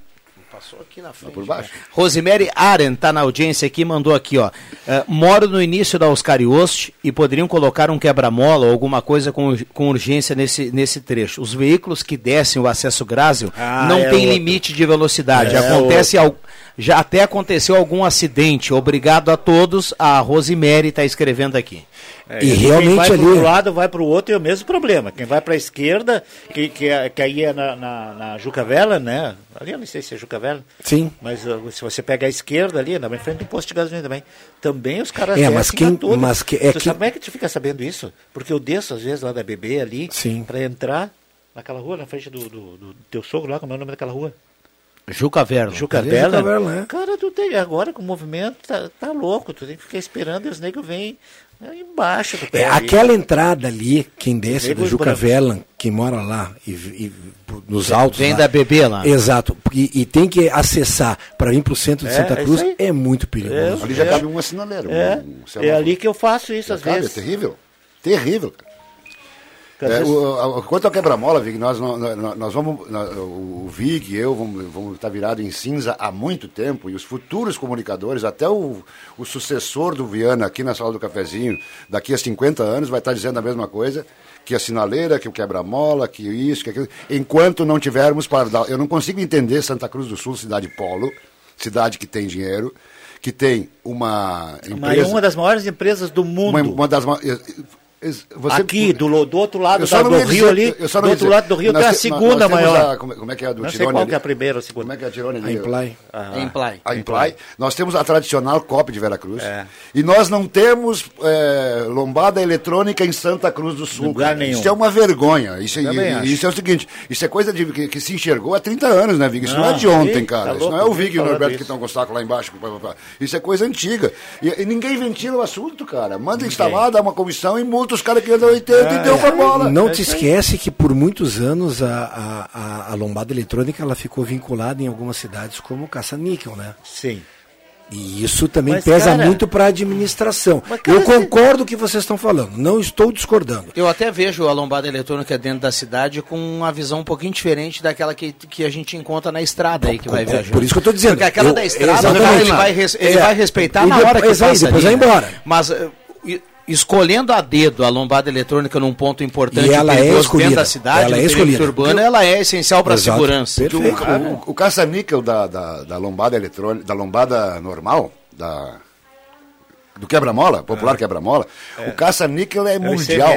Passou aqui na frente. por baixo. Rosemary Aren está na audiência aqui, mandou aqui, ó. é, moro no início da Oscarioste e poderiam colocar um quebra-mola ou alguma coisa com, com urgência nesse, nesse trecho. Os veículos que descem o acesso Grásio Ah, não é tem outro. limite de velocidade. É Acontece já até aconteceu algum acidente. Obrigado a todos. A Rosemary está escrevendo aqui. É, quem vai para um lado vai para o outro é o mesmo problema. Quem vai para a esquerda, que, que, é- que aí é na, na, na Juca Vela, né? Ali eu não sei se é Juca Vela. Sim. Mas uh, se você pega a esquerda ali, na frente do posto de gasolina também, também os caras É, mas quem- todos. mas que- é tu que- sabe como é que tu fica sabendo isso? Porque eu desço às vezes lá da BB ali para entrar naquela rua, na frente do, do, do teu sogro lá, como é o nome daquela rua? Juca Verla. Juca Ali é Vela. Juca Verla, é. Cara, tu tem agora com o movimento, tá, tá louco, tu tem que ficar esperando e os negros vêm aí embaixo do pé. É, aquela entrada ali, quem desce do Juca brancos. Velan, quem mora lá e, e- nos altos. Vem lá- da BB lá. Exato. E, e tem que acessar para vir para o centro de É, Santa é Cruz é muito perigoso. Ali já cabe uma sinaleira. É, um é semáforo. ali que eu faço isso às Cara, vezes. É terrível. Terrível. cara. É, o- a- quanto ao quebra-mola, Vig, nós, nós, nós- vamos. nós- o Vig e eu vamos, vamos estar virados em cinza há muito tempo, e os futuros comunicadores, até o, o sucessor do Viana aqui na sala do cafezinho, daqui a 50 anos, vai estar dizendo a mesma coisa. Que a sinaleira, que o quebra-mola, que isso, que aquilo. Enquanto não tivermos para dar. Eu não consigo entender Santa Cruz do Sul, cidade polo, cidade que tem dinheiro, que tem uma empresa. uma das maiores empresas do mundo. uma, uma das você- Aqui, do, do outro lado da- do Rio ali, do outro lado do Rio Nós tem a segunda nós maior. a- como, como é que é a do Não sei Tirone qual ali? que é a primeira ou a segunda. Como é que é a Tirone ali? A Imply. Ah. Imply. A Imply. Nós temos a tradicional COP de Veracruz. É. E nós não temos é, lombada eletrônica em Santa Cruz do Sul. Lugar nenhum. Isso é uma vergonha. Isso, Também e- isso é o seguinte: isso é coisa de, que, que se enxergou há 30 anos, né, Vig? Isso não, Não, é de ontem, cara. tá isso não é o Vig e o Norberto isso. que estão com o saco lá embaixo. pá, pá, pá. Isso é coisa antiga. E, e ninguém ventila o assunto, cara. Manda instalar, dá uma comissão e multa os caras que andam 80 e deu com a bola. Não É te esquece que por muitos anos a, a, a, a lombada eletrônica ela ficou vinculada em algumas cidades como caça-níquel, né? Sim. E isso também Mas, pesa cara- muito para a administração. Mas, cara, Eu concordo com o que vocês estão falando, não estou discordando. Eu até vejo a lombada eletrônica dentro da cidade com uma visão um pouquinho diferente daquela que, que a gente encontra na estrada aí que vai Por- viajar. por isso que eu tô dizendo. Porque aquela Eu- da estrada, cara, ele, vai, res- ele É. vai respeitar na hora que exato, passa depois ali, vai né? embora. Mas eh, e- escolhendo a dedo a lombada eletrônica num ponto importante E ela é escolhida. da cidade, Ela é escolhida. urbano, ela é essencial para a segurança. Perfeito. O, o, o caça-níquel da, da, da lombada eletrônica, da lombada normal, da, do quebra-mola, popular quebra-mola, o caça-níquel é, o mundial.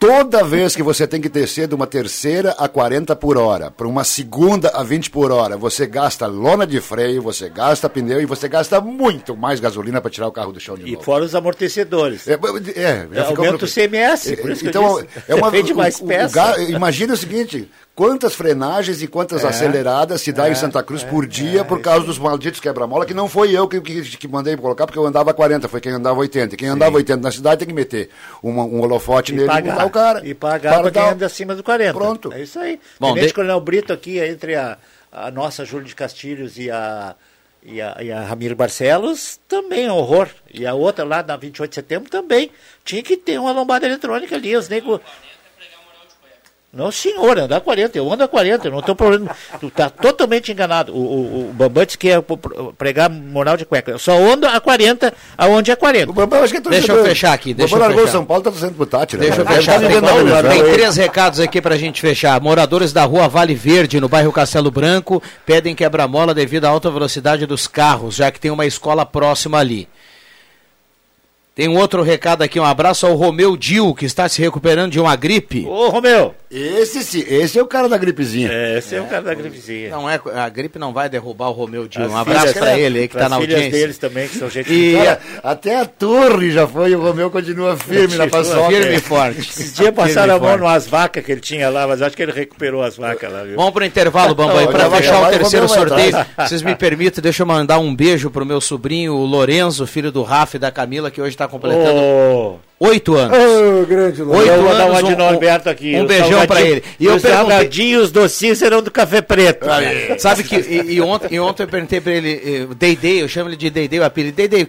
Toda vez que você tem que descer de uma terceira a 40 por hora, para uma segunda a 20 por hora, você gasta lona de freio, você gasta pneu e você gasta muito mais gasolina para tirar o carro do chão de E novo. fora os amortecedores. É, é, É, aumenta o CMS, por isso que eu então, disse. é uma Vende mais o- o peça. ga- Imagina o seguinte, quantas frenagens e quantas É, aceleradas se dá em Santa Cruz por dia por causa dos malditos quebra-mola, que não foi eu que, que, que mandei colocar, porque eu andava 40, foi quem andava 80. Quem andava 80 na cidade tem que meter uma- um holofote E nele e pagar, botar o cara. e pagar Para para quem anda acima do 40. Pronto. É isso aí. Bom, Tenente de- Coronel Brito aqui, entre a, a nossa Júlia de Castilhos e a, e a, e a Ramiro Barcelos, também é um horror. E a outra lá na 28 de setembro também. Tinha que ter uma lombada eletrônica ali. Os nego... Não, senhor, andar 40, eu ando a 40, eu não tenho problema. Tu tá totalmente enganado. O, o, o Bambam disse que ia pregar moral de cueca. Eu só ando a 40, aonde é 40. O Bambam, acho que é Deixa eu fechar aqui, O deixa Bambam eu largou o. São Paulo, tá torcendo pro Tati. né? Deixa eu fechar. tá Tem, na televisão. tem três recados aqui pra gente fechar. Moradores da rua Vale Verde, no bairro Castelo Branco, pedem quebra-mola devido à alta velocidade dos carros, já que tem uma escola próxima ali. Tem um outro recado aqui, um abraço ao Romeu Dil, que está se recuperando de uma gripe. Ô, Romeu! Esse sim, esse é o cara da gripezinha. É, esse é, o cara da gripezinha. Não é, a gripe não vai derrubar o Romeu Dil. As Um abraço pra ele aí que tá pras na filhas audiência. deles também, que são gente E Cara, até a torre já foi, o Romeu continua firme na paçoca. firme e forte. Esses dias passaram a e mão numas vacas que ele tinha lá, mas acho que ele recuperou as vacas lá, viu? Vamos pro intervalo. E já vai fechar o terceiro sorteio, vocês me permitem, deixa eu mandar um beijo pro meu sobrinho, o Lorenzo, filho do Rafa e da Camila, que hoje tá completando oito anos. Ô, grande Lorenzo. Oito eu vou dar anos, uma de um- Norberto aqui. um beijão pra ele. E eu os perguntei- salgadinhos, os docinhos serão do café preto. Sabe que, e, e ontem, e ontem eu perguntei pra ele, eh, Deidei, eu chamo ele de Deidei, o apelido, Deidei,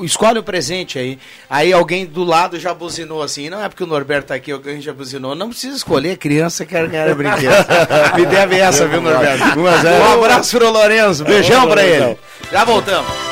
escolhe um presente aí. Aí alguém do lado já buzinou assim, não é porque o Norberto tá aqui, alguém já buzinou, não precisa escolher, criança quer ganhar brinquedo. [LAUGHS] Me deve essa, viu, Norberto? Um. Um abraço pro Lorenzo, beijão pra ele. Já voltamos.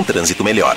um trânsito melhor.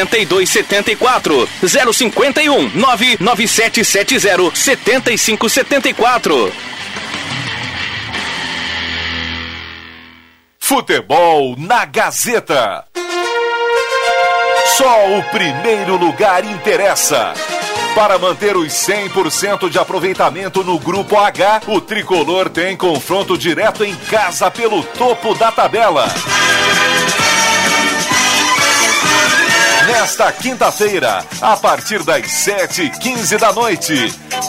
8274 051 99770 7574 Futebol na Gazeta. Só o primeiro lugar interessa. Para manter os 100% de aproveitamento no Grupo H, o tricolor tem confronto direto em casa pelo topo da tabela. Nesta quinta-feira, a partir das 7h15 da noite,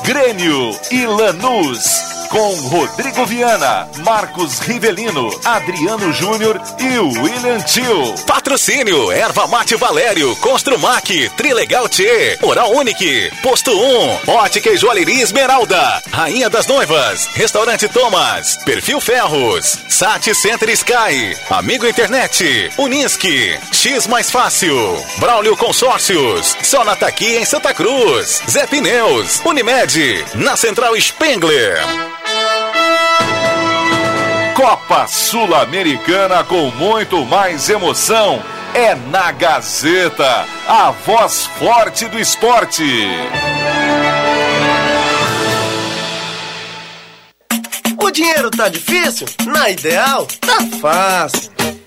Grêmio e Lanús. Com Rodrigo Viana, Marcos Rivelino, Adriano Júnior e William Tio. Patrocínio, Erva Mate Valério, Construmac, Trilegal T, Oral Unique, Posto 1, Ótica e Joalheria Esmeralda, Rainha das Noivas, Restaurante Thomas, Perfil Ferros, Sat Center Sky, Amigo Internet, Unisque, X Mais Fácil, Braulio Consórcios, Sonataqui em Santa Cruz, Zé Pneus, Unimed, na Central Spengler. Copa Sul-Americana com muito mais emoção. É na Gazeta, a voz forte do esporte. O dinheiro tá difícil? Na Ideal, tá fácil.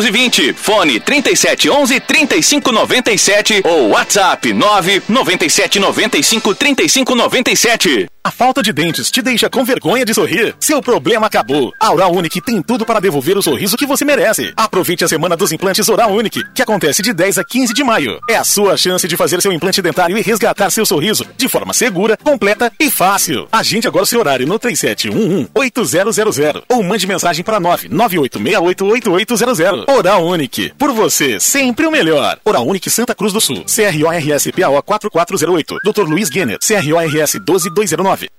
220. Fone 3711 3597 ou WhatsApp 9 9795 3597. A falta de dentes te deixa com vergonha de sorrir? Seu problema acabou. A Oral Unique tem tudo para devolver o sorriso que você merece. Aproveite a semana dos implantes Oral Unique, que acontece de 10 a 15 de maio. É a sua chance de fazer seu implante dentário e resgatar seu sorriso de forma segura, completa e fácil. Agende agora seu horário no 3711 8000 ou mande mensagem para 998688800. Oral Unique. Por você, sempre o melhor. Oral Unique Santa Cruz do Sul. CRORS PAO 4408. Dr. Luiz Guener. CRORS 12209.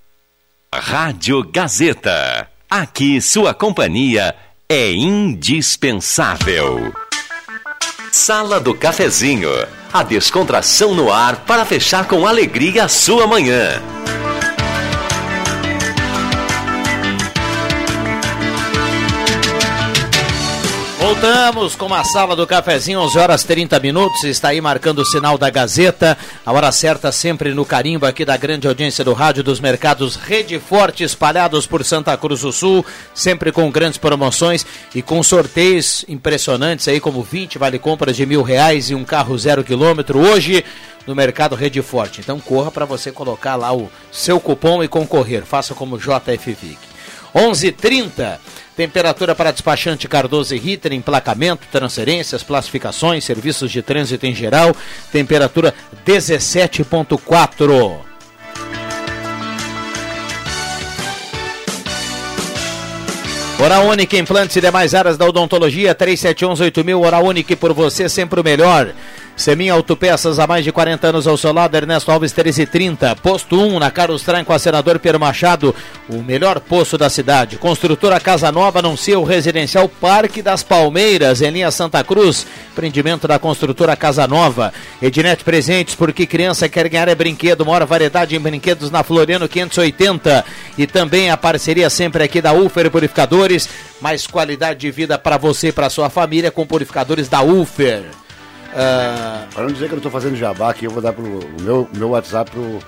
Rádio Gazeta. Aqui sua companhia é indispensável. Sala do Cafezinho. A descontração no ar para fechar com alegria a sua manhã. Voltamos com a sala do cafezinho, 11 horas 30 minutos. Está aí marcando o sinal da Gazeta. A hora certa sempre no carimbo aqui da grande audiência do rádio dos mercados Rede Forte, espalhados por Santa Cruz do Sul, sempre com grandes promoções e com sorteios impressionantes aí, como 20 vale compras de mil reais e um carro zero quilômetro. Hoje no mercado Rede Forte. Então corra para você colocar lá o seu cupom e concorrer. Faça como JFVIC. 11:30 Temperatura para despachante Cardoso e Ritter, emplacamento, transferências, classificações, serviços de trânsito em geral. Temperatura 17.4. Oral Unique, implantes e demais áreas da odontologia, 37118000, Oral Unique por você, sempre o melhor. Semin Autopeças há mais de 40 anos ao seu lado, Ernesto Alves 1330. Posto 1 na Carlos Tran com a senador Pedro Machado, o melhor posto da cidade. Construtora Casa Nova anuncia o residencial Parque das Palmeiras, em linha Santa Cruz. Prendimento da construtora Casa Nova. Ednet Presentes, porque criança quer ganhar é brinquedo. Maior variedade em brinquedos na Floriano 580. E também a parceria sempre aqui da Ufer Purificadores. Mais qualidade de vida para você e para sua família com purificadores da Ufer. Uh... Para não dizer que eu não estou fazendo jabá aqui, eu vou dar pro o meu, meu WhatsApp pro,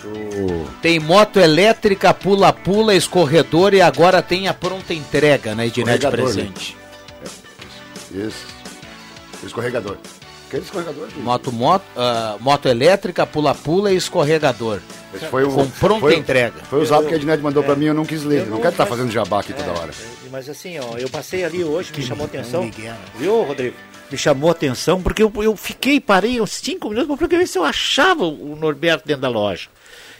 pro. Tem moto elétrica, pula-pula, escorredor e agora tem a pronta entrega na né, Ednet Presente. Né? É, isso. Escorregador. Aquele escorregador. Moto, moto, uh, moto elétrica, pula-pula e escorregador. Esse foi o, Com pronta foi, entrega. Foi o zap que a Ednet mandou é, para mim, eu não quis ler. Eu não, não quero estar tá fazendo jabá aqui toda hora. Mas assim, ó, eu passei ali hoje, me chamou atenção. Viu, Rodrigo? Me chamou a atenção, porque eu, eu fiquei, parei uns cinco minutos para ver se eu achava o Norberto dentro da loja.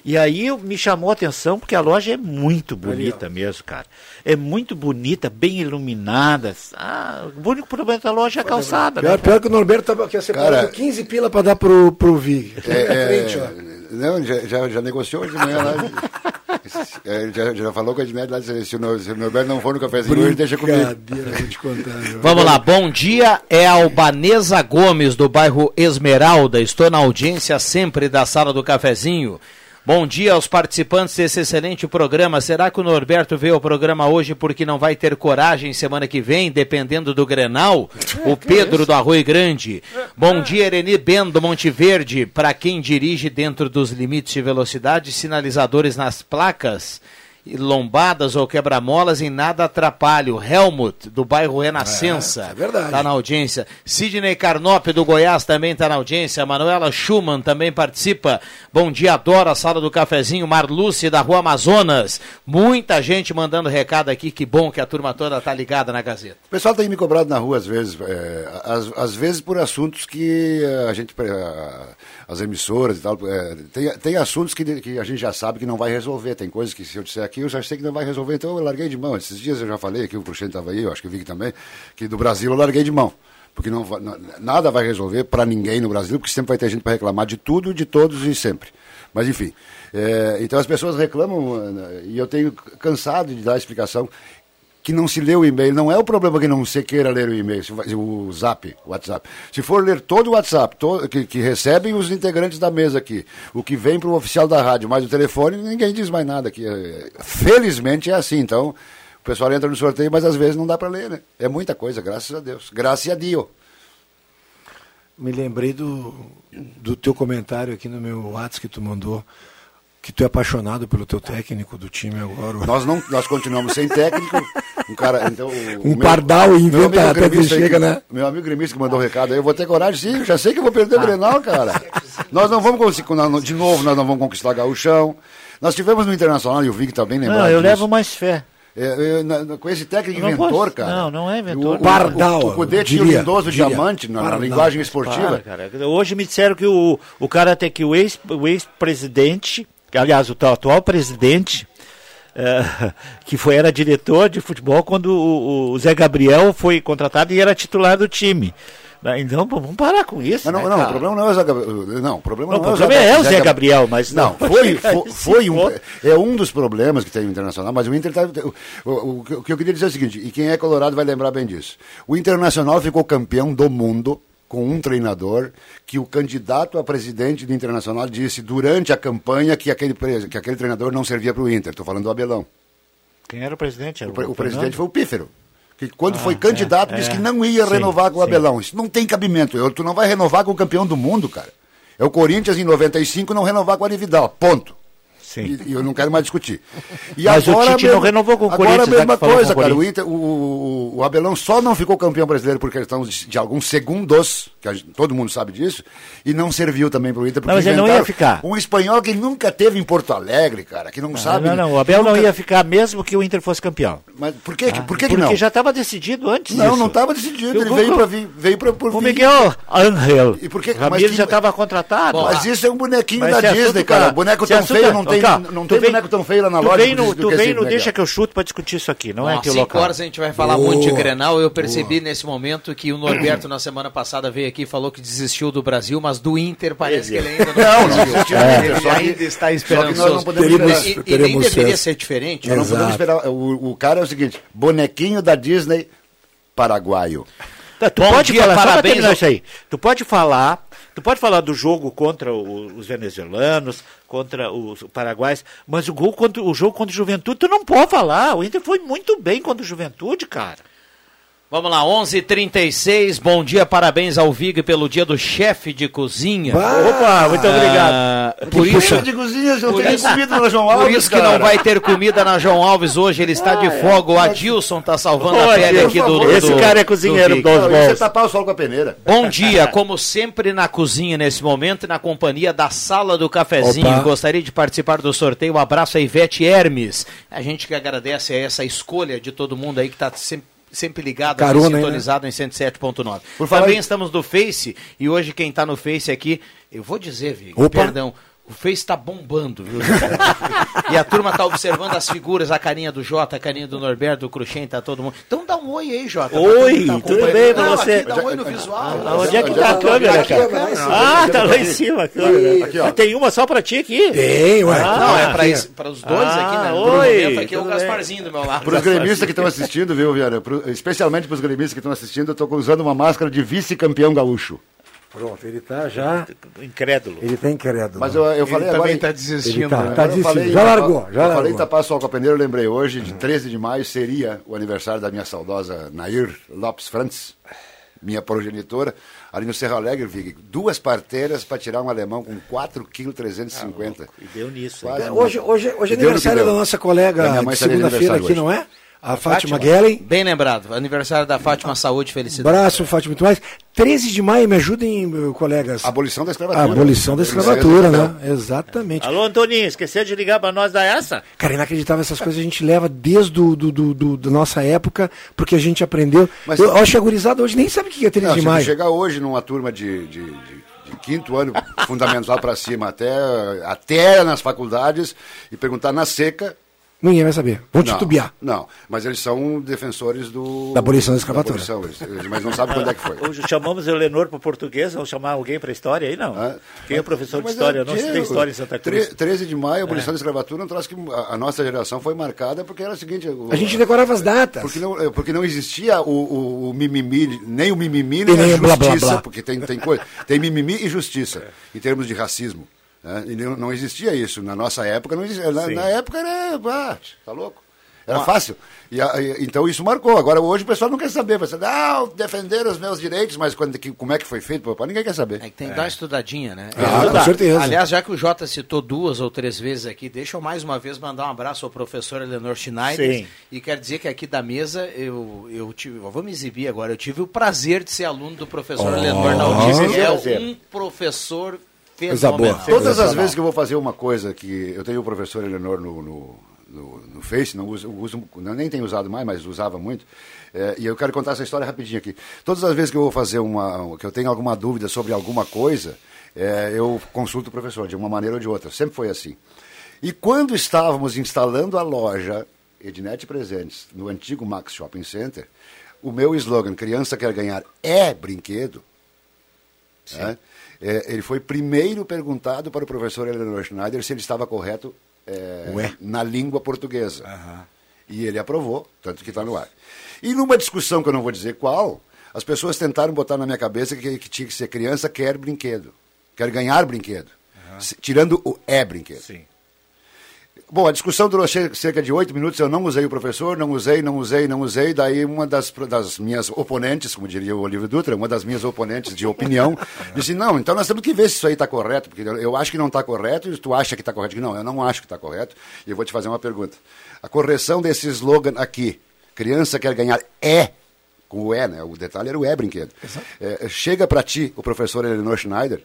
E aí me chamou a atenção porque a loja é muito bonita Ali, mesmo, cara. É muito bonita, bem iluminada. Ah, o único problema da loja é a calçada. Pior, né, pior que o Norberto estava aqui separando 15 pila para dar pro, pro Vig. É, [LAUGHS] é, frente, ó. Não, já, já, já negociou hoje de manhã lá. [LAUGHS] É, já, já falou com a Edmed lá, se o, se o Norberto não for no cafezinho hoje, deixa comigo. Vou te contar, Vamos lá, bom dia, é a Albanesa Gomes, do bairro Esmeralda. Estou na audiência sempre da sala do cafezinho. Bom dia aos participantes desse excelente programa. Será que o Norberto veio ao programa hoje porque não vai ter coragem semana que vem, dependendo do Grenal? O Pedro do Arroio Grande. Bom dia, Ereni Ben do Monte Verde. Para quem dirige dentro dos limites de velocidade, sinalizadores nas placas lombadas ou quebra-molas em nada atrapalha. O Helmut, do bairro Renascença. É, é verdade. Está na audiência. Sidney Carnop, do Goiás, também está na audiência. Manuela Schumann também participa. Bom dia, adoro a sala do cafezinho. Marluce, da Rua Amazonas. Muita gente mandando recado aqui. Que bom que a turma toda está ligada na Gazeta. O pessoal tem me cobrado na rua às vezes. É, às, às, vezes por assuntos que a gente. as emissoras e tal. É, tem, tem assuntos que, que a gente já sabe que não vai resolver. Tem coisas que se eu disser aqui eu já sei que não vai resolver, então eu larguei de mão. Esses dias eu já falei aqui, o Cruxente estava aí, eu acho que o Vic também, que do Brasil eu larguei de mão. Porque não, nada vai resolver para ninguém no Brasil, porque sempre vai ter gente para reclamar de tudo, de todos e sempre. Mas enfim, é, então as pessoas reclamam e eu tenho cansado de dar explicação que não se lê o e-mail. Não é o problema que não se queira ler o e-mail, o zap, o WhatsApp. Se for ler todo o WhatsApp, to- que, que recebem os integrantes da mesa aqui, o que vem para o oficial da rádio, mais o telefone, ninguém diz mais nada aqui. Felizmente é assim, então o pessoal entra no sorteio, mas às vezes não dá para ler, né? É muita coisa, graças a Deus. Graças a Dio. Me lembrei do, do teu comentário aqui no meu WhatsApp que tu mandou, que tu é apaixonado pelo teu técnico do time agora. Nós não, nós continuamos sem técnico. Um cara, então, o- Um o pardal meu inventa amigo até que chega, né? Meu amigo gremista que mandou o recado aí, eu vou ter coragem sim, eu já sei que eu vou perder o Grenal, cara. Nós não vamos conseguir, de novo, nós não vamos conquistar Gaúchão. Nós tivemos no Internacional, e o Vig bem lembrado Não, eu disso. levo mais fé. É, é, na- na- com esse técnico Não inventor, posso- cara. não, não é inventor. O, Pardal, O, o, o Cudê tinha o diria, lindoso diria. diamante na, Pardal. linguagem esportiva. Para, cara. Hoje me disseram que o, o cara tem que o ex- o ex-presidente, aliás, o atual presidente, eh, [LAUGHS] que foi, era diretor de futebol quando o, o Zé Gabriel foi contratado e era titular do time. Né, Então, vamos parar com isso. Mas não, né, não, o problema não é o Zé Gabriel. Não, o problema Não, não, o problema é o Zé Gabriel, mas não. não. Foi, [LAUGHS] foi, foi um, ponto. é um dos problemas que tem o Internacional, mas o Inter tá, o, o- o o que eu queria dizer é o seguinte, e quem é colorado vai lembrar bem disso. O Internacional ficou campeão do mundo com um treinador que o candidato a presidente do Internacional disse durante a campanha que aquele, que aquele treinador não servia para o Inter. Estou falando do Abelão. Quem era o presidente? Era O, o Fernando? presidente foi o Pífero. Que quando Ah, foi candidato é, disse é. que não ia Sim, renovar com o sim. Abelão. Isso não tem cabimento. Eu- tu não vai renovar com o campeão do mundo, cara. É o Corinthians em 95 não renovar com o Arividal. Ponto. Sim. E, e eu não quero mais discutir. [LAUGHS] E Mas o agora Tite mesmo- não renovou com o Agora Corinthians, a mesma coisa, o cara. O, Corinthians. Inter, o, o- o Abelão só não ficou campeão brasileiro por questão de, de alguns segundos, que gente- todo mundo sabe disso, e não serviu também para o Inter. porque Não, mas ele não ia ficar. Um espanhol que nunca teve em Porto Alegre, cara, que não, sabe. Não, não, o Abel não nunca- ia ficar mesmo que o Inter fosse campeão. Mas por que, que- por que, que Porque não? já estava decidido antes Não, disso. não estava decidido. Eu Ele vou- veio para vir, veio por O vir. Miguel Angel. E por que- mas Ramires que- já estava contratado. Mas isso é um bonequinho Mas da assunto Disney, cara. tá- boneco tão feio tá- não tem, Cá, não tem vem- boneco tão feio lá na tu loja. Vem no, tu vem no. Deixa que eu chuto para discutir isso aqui, não é Bom, cinco local. horas a gente vai falar muito de Grenal. Eu percebi nesse momento que o Norberto, na semana passada, veio aqui e falou que desistiu do Brasil, mas do Inter parece que ele ainda não, Não, não desistiu. Ele É, só que- ainda está só que esperançoso. nós não podemos E- esperar. e, e nem Teremos deveria ser diferente. Não podemos esperar. O, o cara é o seguinte: bonequinho da Disney paraguaio. Tá, tu Bom pode dia, falar, só pra parabéns terminar isso aí. Tu pode falar, tu pode falar do jogo contra o- os venezuelanos, contra os paraguaios, mas o gol contra o jogo contra o Juventude tu não pode falar. O Inter foi muito bem contra o Juventude, cara. Vamos lá, 11:36. Bom dia, parabéns ao Vig pelo dia do chefe de cozinha. Opa, muito Ah, obrigado. por Que isso, puxa. de cozinha, por tem isso- comida na João por Alves, isso que cara. não vai ter comida na João Alves hoje. Ele está de folga. O Adilson está salvando a Ô, pele aqui do, por do. Esse cara é do cozinheiro dos Não, é tapar o sol com a peneira. Bom dia, como sempre na cozinha nesse momento e na companhia da sala do cafezinho. Opa. Gostaria de participar do sorteio. Um abraço a Ivete Hermes. A gente que agradece a essa escolha de todo mundo aí que está sempre, sempre ligado, Carona, hein, né? sintonizado em 107.9. Por Também em- estamos no Face e hoje quem está no Face aqui, eu vou dizer, Vig, Opa. perdão. O Face está bombando, viu? [LAUGHS] e a turma está observando as figuras, a carinha do Jota, a carinha do Norberto, do Cruxem, tá todo mundo. Então dá um oi aí, Jota. Oi, tá tudo bem você? aqui dá um oi no visual. Ah, onde é que tá a que- câmera, cara? aqui, ó. Ah, tá lá em cima a câmera. Aqui, ó. Tem uma só pra ti aqui? Tem, ué. Ah, não, é pra, aqui. esse- pra os dois Ah, aqui, né? Oi, aqui é o. Gasparzinho do meu lado. Para os gremistas que estão assistindo, viu, Viana? Pro- especialmente para os gremistas que estão assistindo, eu estou usando uma máscara de vice-campeão gaúcho. Pronto, ele tá já. Incrédulo. Ele tá incrédulo. Mas eu, eu falei Ele agora. também em- está desistindo. Ele tá- né? tá Agora eu desistindo. falei- Já largou, já eu falei largou. em tapar sol com a peneira, eu lembrei hoje, de 13 de maio, seria o aniversário da minha saudosa Nair Lopes Frantz, minha progenitora, ali no Serra Alegre, Vig. Duas parteiras para tirar um alemão com 4,350 kg. E deu nisso. Quase É, Hoje, hoje, hoje é aniversário da nossa colega segunda-feira aqui, aniversário não é? A Fátima Guellen. Bem lembrado. Aniversário da Fátima Saúde Felicidade. Abraço, Fátima, muito mais. 13 de maio, me ajudem, meu, colegas. Abolição da escravatura. abolição da escravatura, né? Exatamente. Alô, Antoninho, esqueceu de ligar pra nós da essa? Cara, inacreditável, essas coisas a gente leva desde do, do, do, do- da nossa época, porque a gente aprendeu. Mas- eu acho que a gurizada hoje nem sabe o que é 13 Não, de se maio. chegar hoje numa turma de, de- de- de quinto ano [LAUGHS] fundamental para cima, até, até nas faculdades, e perguntar na seca, Ninguém vai saber. Vão Não, titubear. Não, mas eles são defensores do... Da abolição da escravatura. abolição, eles- eles- mas não sabem quando é que foi. Hoje chamamos o Lenor para português, vamos chamar alguém para história aí? Não. Quem é professor de Mas história? é, não se tem história em Santa Cruz. tre- 13 de maio, a abolição É. da escravatura, é um troço que a, a nossa geração foi marcada porque era o seguinte... o- A gente decorava as datas. Porque não, é, porque não existia o, o, o mimimi, nem o mimimi, nem, nem a o blá, blá, justiça, blá. porque tem, tem coisa. Tem mimimi e justiça, em termos de racismo. Né? E não, existia isso. Na nossa época, não existia. Na, na época era. Ah, tá louco? Era fácil. E, a- e- então isso marcou. Agora hoje o pessoal não quer saber. Dizer, ah, defender os meus direitos, mas quando, que- como é que foi feito, papai? Ninguém quer saber. É que tem que dar uma estudadinha, né? Ah, com certeza. Aliás, já que o Jota citou duas ou três vezes aqui, deixa eu mais uma vez mandar um abraço ao professor Eleanor Schneider. Sim. E quero dizer que aqui da mesa, eu, eu tive, eu vou me exibir agora, eu tive o prazer de ser aluno do professor Oh. Eleanor é um professor Coisa fenomenal. Todas as vezes que eu vou fazer uma coisa que eu tenho o professor Eleanor no, no, no, no Face, não uso, uso- não, nem tenho usado mais, mas usava muito. é, e eu quero contar essa história rapidinho aqui. Todas as vezes que eu vou fazer uma, que eu tenho alguma dúvida sobre alguma coisa, é, eu consulto o professor de uma maneira ou de outra. Sempre foi assim. E quando estávamos instalando a loja Ednet Presentes no antigo Max Shopping Center, o meu slogan "Criança quer ganhar é brinquedo" né? É, ele foi primeiro perguntado para o professor Eleanor Schneider se ele estava correto é, na língua portuguesa. E ele aprovou, tanto que está no ar. E numa discussão que eu não vou dizer qual, as pessoas tentaram botar na minha cabeça que, que tinha que ser criança quer brinquedo, quer ganhar brinquedo, Se- tirando o é brinquedo. Bom, a discussão durou cerca de oito minutos. Eu não usei o professor, não usei, não usei, não usei. Daí uma das, das minhas oponentes, como diria o Olívio Dutra, uma das minhas oponentes de opinião, [LAUGHS] disse: Não, então nós temos que ver se isso aí está correto, porque eu, acho que não está correto e tu acha que está correto. Não, eu não acho que está correto. E eu vou te fazer uma pergunta. A correção desse slogan aqui: criança quer ganhar é. Com o é, né? O detalhe era o é brinquedo. É, chega para ti o professor Eleanor Schneider,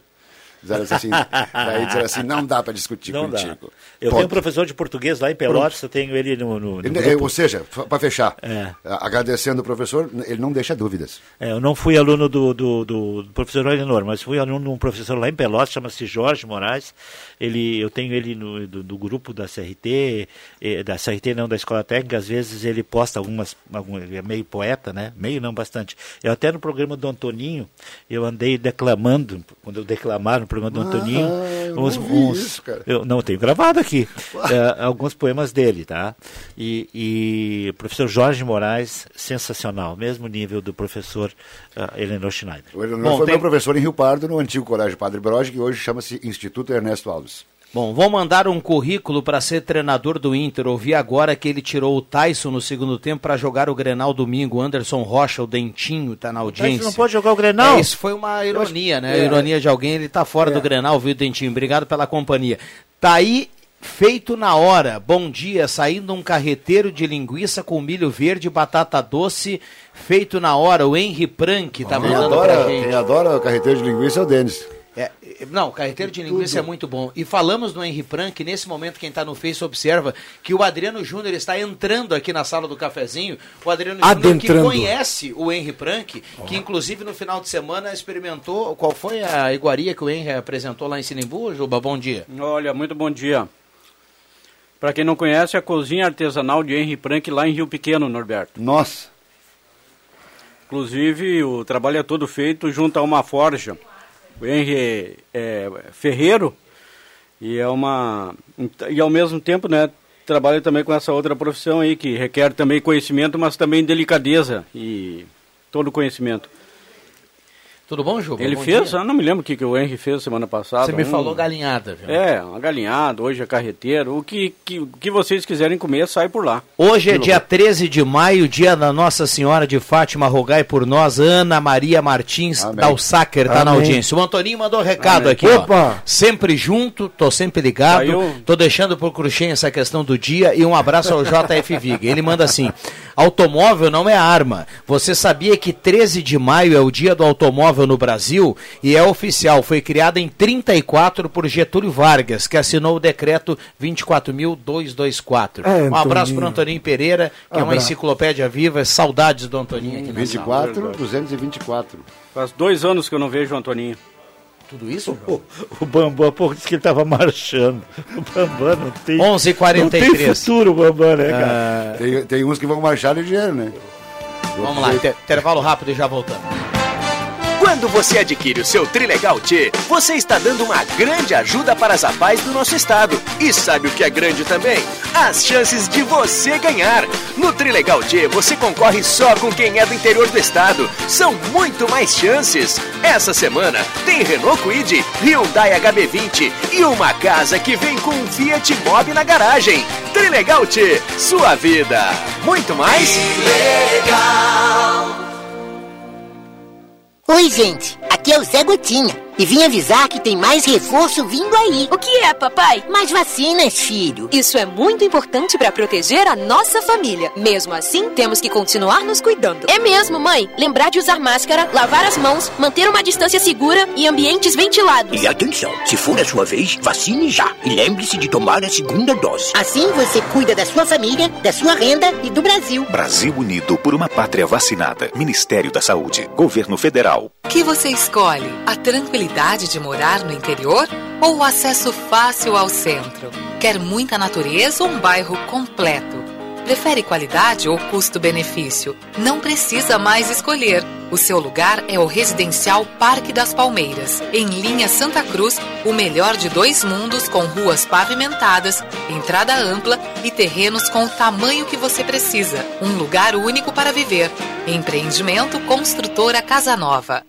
dizendo assim, daí dizer assim: não dá para discutir Não dá. contigo. Eu Ponto. tenho um professor de português lá em Pelotas, eu tenho ele no, no, no. Ou seja, para fechar, É. agradecendo o professor, ele não deixa dúvidas. É, eu não fui aluno do, do, do- professor Elenor, mas fui aluno de um professor lá em Pelotas, chama-se Jorge Moraes. Ele, eu tenho ele no, do, do grupo da CRT, eh, da CRT não, da Escola Técnica, às vezes ele posta algumas, algum, ele é meio poeta, né? Meio não, bastante. Eu até no programa do Antoninho, eu andei declamando, quando eu declamar no programa do Ah, Antoninho, eu não vi isso, cara. eu não tenho gravado aqui [LAUGHS] eh, alguns poemas dele, tá? E, e o professor Jorge Moraes, sensacional, mesmo nível do professor uh, Eleanor Schneider. O Eleanor foi meu professor em Rio Pardo, no antigo Colégio Padre Broge, que hoje chama-se Instituto Ernesto Alves. Bom, vou mandar um currículo para ser treinador do Inter. Ouvi agora que ele tirou o Tyson no segundo tempo para jogar o Grenal domingo. Anderson Rocha, o Dentinho, tá na audiência. não pode jogar o Grenal? É, isso foi uma ironia, né? É. Ironia de alguém, ele tá fora do Grenal, viu, Dentinho? Obrigado pela companhia. Tá aí feito na hora. Bom dia, saindo um carreteiro de linguiça com milho verde e batata doce, feito na hora. O Henry Prank tá mandando adora, pra gente. quem adora carreteiro de linguiça é o Denis. É, não, carreteiro de linguiça é muito bom. E falamos no Henry Prank, nesse momento quem está no Face observa que o Adriano Júnior está entrando aqui na sala do cafezinho. O Adriano Júnior que conhece o Henry Prank, que inclusive no final de semana experimentou. Qual foi a iguaria que o Henry apresentou lá em Sinimbu, Juba? Bom dia. Olha, muito bom dia. Para quem não conhece, a cozinha artesanal de Henry Prank lá em Rio Pequeno, Norberto. Nossa. Inclusive, o trabalho é todo feito junto a uma forja. O Henry é ferreiro e é uma e ao mesmo tempo, né, trabalha também com essa outra profissão aí que requer também conhecimento, mas também delicadeza e todo conhecimento. Tudo bom, Juba? Ele Bom fez, dia. eu não me lembro o que, que o Henry fez semana passada. Você me um- falou galinhada, viu? É, uma galinhada, hoje é carreteiro. O que, que, que vocês quiserem comer, sai por lá. Hoje é dia 13 de maio, dia da Nossa Senhora de Fátima, rogai por nós, Ana Maria Martins Dalsacker tá na Amém. audiência. O Antoninho mandou um recado Amém. aqui, ó. Opa! Sempre junto, tô sempre ligado, Saiu. tô deixando por Cruxem essa questão do dia e um abraço ao JF Vig. Ele manda assim: automóvel não é arma. Você sabia que 13 de maio é o dia do automóvel no Brasil? E é oficial, foi criada em 34 por Getúlio Vargas, que assinou o decreto 24.224. É, um abraço para Antoninho Pereira, que é uma enciclopédia viva, saudades do Antoninho aqui na sala. 24, 224. Faz dois anos que eu não vejo o Antoninho. Tudo isso? O, o Bambam há pouco disse que ele estava marchando. O Bambam não tem. 11h43. Não tem futuro, o Bambam, né, cara? Ah, Tem, tem uns que vão marchar ligeiro, né? vamos lá, inter- intervalo rápido e já voltamos. Quando você adquire o seu Trilegal T, você está dando uma grande ajuda para as APAES do nosso estado. E sabe o que é grande também? As chances de você ganhar. No Trilegal T, você concorre só com quem é do interior do estado. São muito mais chances. Essa semana tem Renault Kwid, Hyundai HB20 e uma casa que vem com um Fiat Mobi na garagem. Trilegal T, sua vida. Muito mais? Oi, gente. Aqui é o Zé Gotinha. E vim avisar que tem mais reforço vindo aí. O que é, papai? Mais vacinas, filho. Isso é muito importante para proteger a nossa família. Mesmo assim, temos que continuar nos cuidando. É mesmo, mãe. Lembrar de usar máscara, lavar as mãos, manter uma distância segura e ambientes ventilados. E atenção, se for a sua vez, vacine já. E lembre-se de tomar a segunda dose. Assim você cuida da sua família, da sua renda e do Brasil. Brasil Unido por uma pátria vacinada. Ministério da Saúde. Governo Federal. O que você escolhe? A tranquilidade de morar no interior ou o acesso fácil ao centro? Quer muita natureza ou um bairro completo? Prefere qualidade ou custo-benefício? Não precisa mais escolher. O seu lugar é o residencial Parque das Palmeiras, em linha Santa Cruz, o melhor de dois mundos com ruas pavimentadas, entrada ampla e terrenos com o tamanho que você precisa. Um lugar único para viver. Empreendimento Construtora Casa Nova.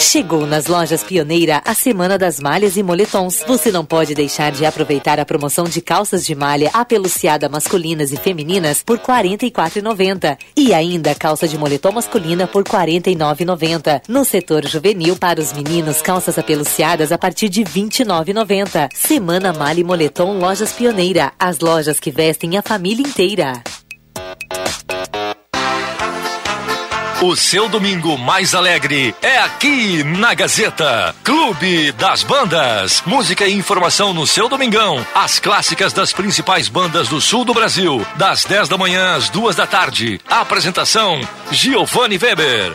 Chegou nas lojas Pioneira a Semana das Malhas e Moletons. Você não pode deixar de aproveitar a promoção de calças de malha apeluciada masculinas e femininas por R$ 44,90. E ainda calça de moletom masculina por R$ 49,90. No setor juvenil, para os meninos, calças apeluciadas a partir de R$ 29,90. Semana Malha e Moletom Lojas Pioneira. As lojas que vestem a família inteira. O seu domingo mais alegre é aqui na Gazeta. Clube das Bandas. Música e informação no seu domingão. As clássicas das principais bandas do sul do Brasil. Das 10 da manhã às duas da tarde. Apresentação: Giovanni Weber.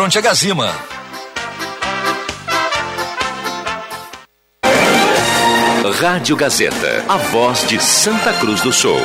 frente a Gazima. Rádio Gazeta, a voz de Santa Cruz do Sul.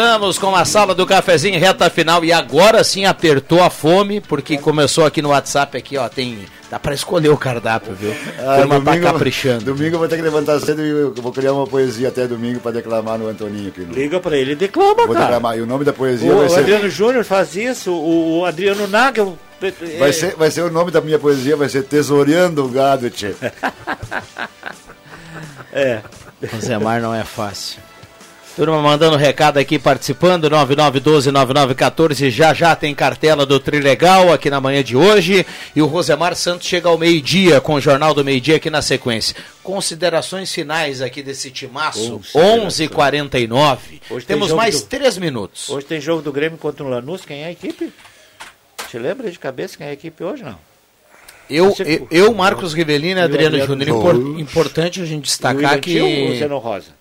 Voltamos com a sala do cafezinho reta final e agora sim apertou a fome, porque começou aqui no WhatsApp aqui, ó, tem dá para escolher o cardápio, viu? Ah, Turma tá domingo, caprichando. domingo eu vou ter que levantar cedo e eu vou criar uma poesia até domingo para declamar no Antoninho aqui. No... Liga pra ele, declama, Vou cara. declamar. E o nome da poesia O, vai ser... Adriano Júnior faz isso, o, o Adriano Nagel. Vai ser, vai ser o nome da minha poesia, vai ser Tesoureando o Gado, tchê. [LAUGHS] É. Rosemar não é fácil. Turma mandando recado aqui, participando, 9912-9914, já já tem cartela do Trilegal aqui na manhã de hoje, e o Rosemar Santos chega ao meio-dia, com o Jornal do Meio-Dia aqui na sequência. Considerações finais aqui desse timaço, 11h49. Hoje tem Temos mais do- três minutos. Hoje tem jogo do Grêmio contra o Lanús. Quem é a equipe? Te lembra de cabeça quem é a equipe hoje, não? Eu, eu, eu, Marcos Rivelino e Adriano Adriano Júnior, impor- importante a gente destacar que... O Zeno Rosa?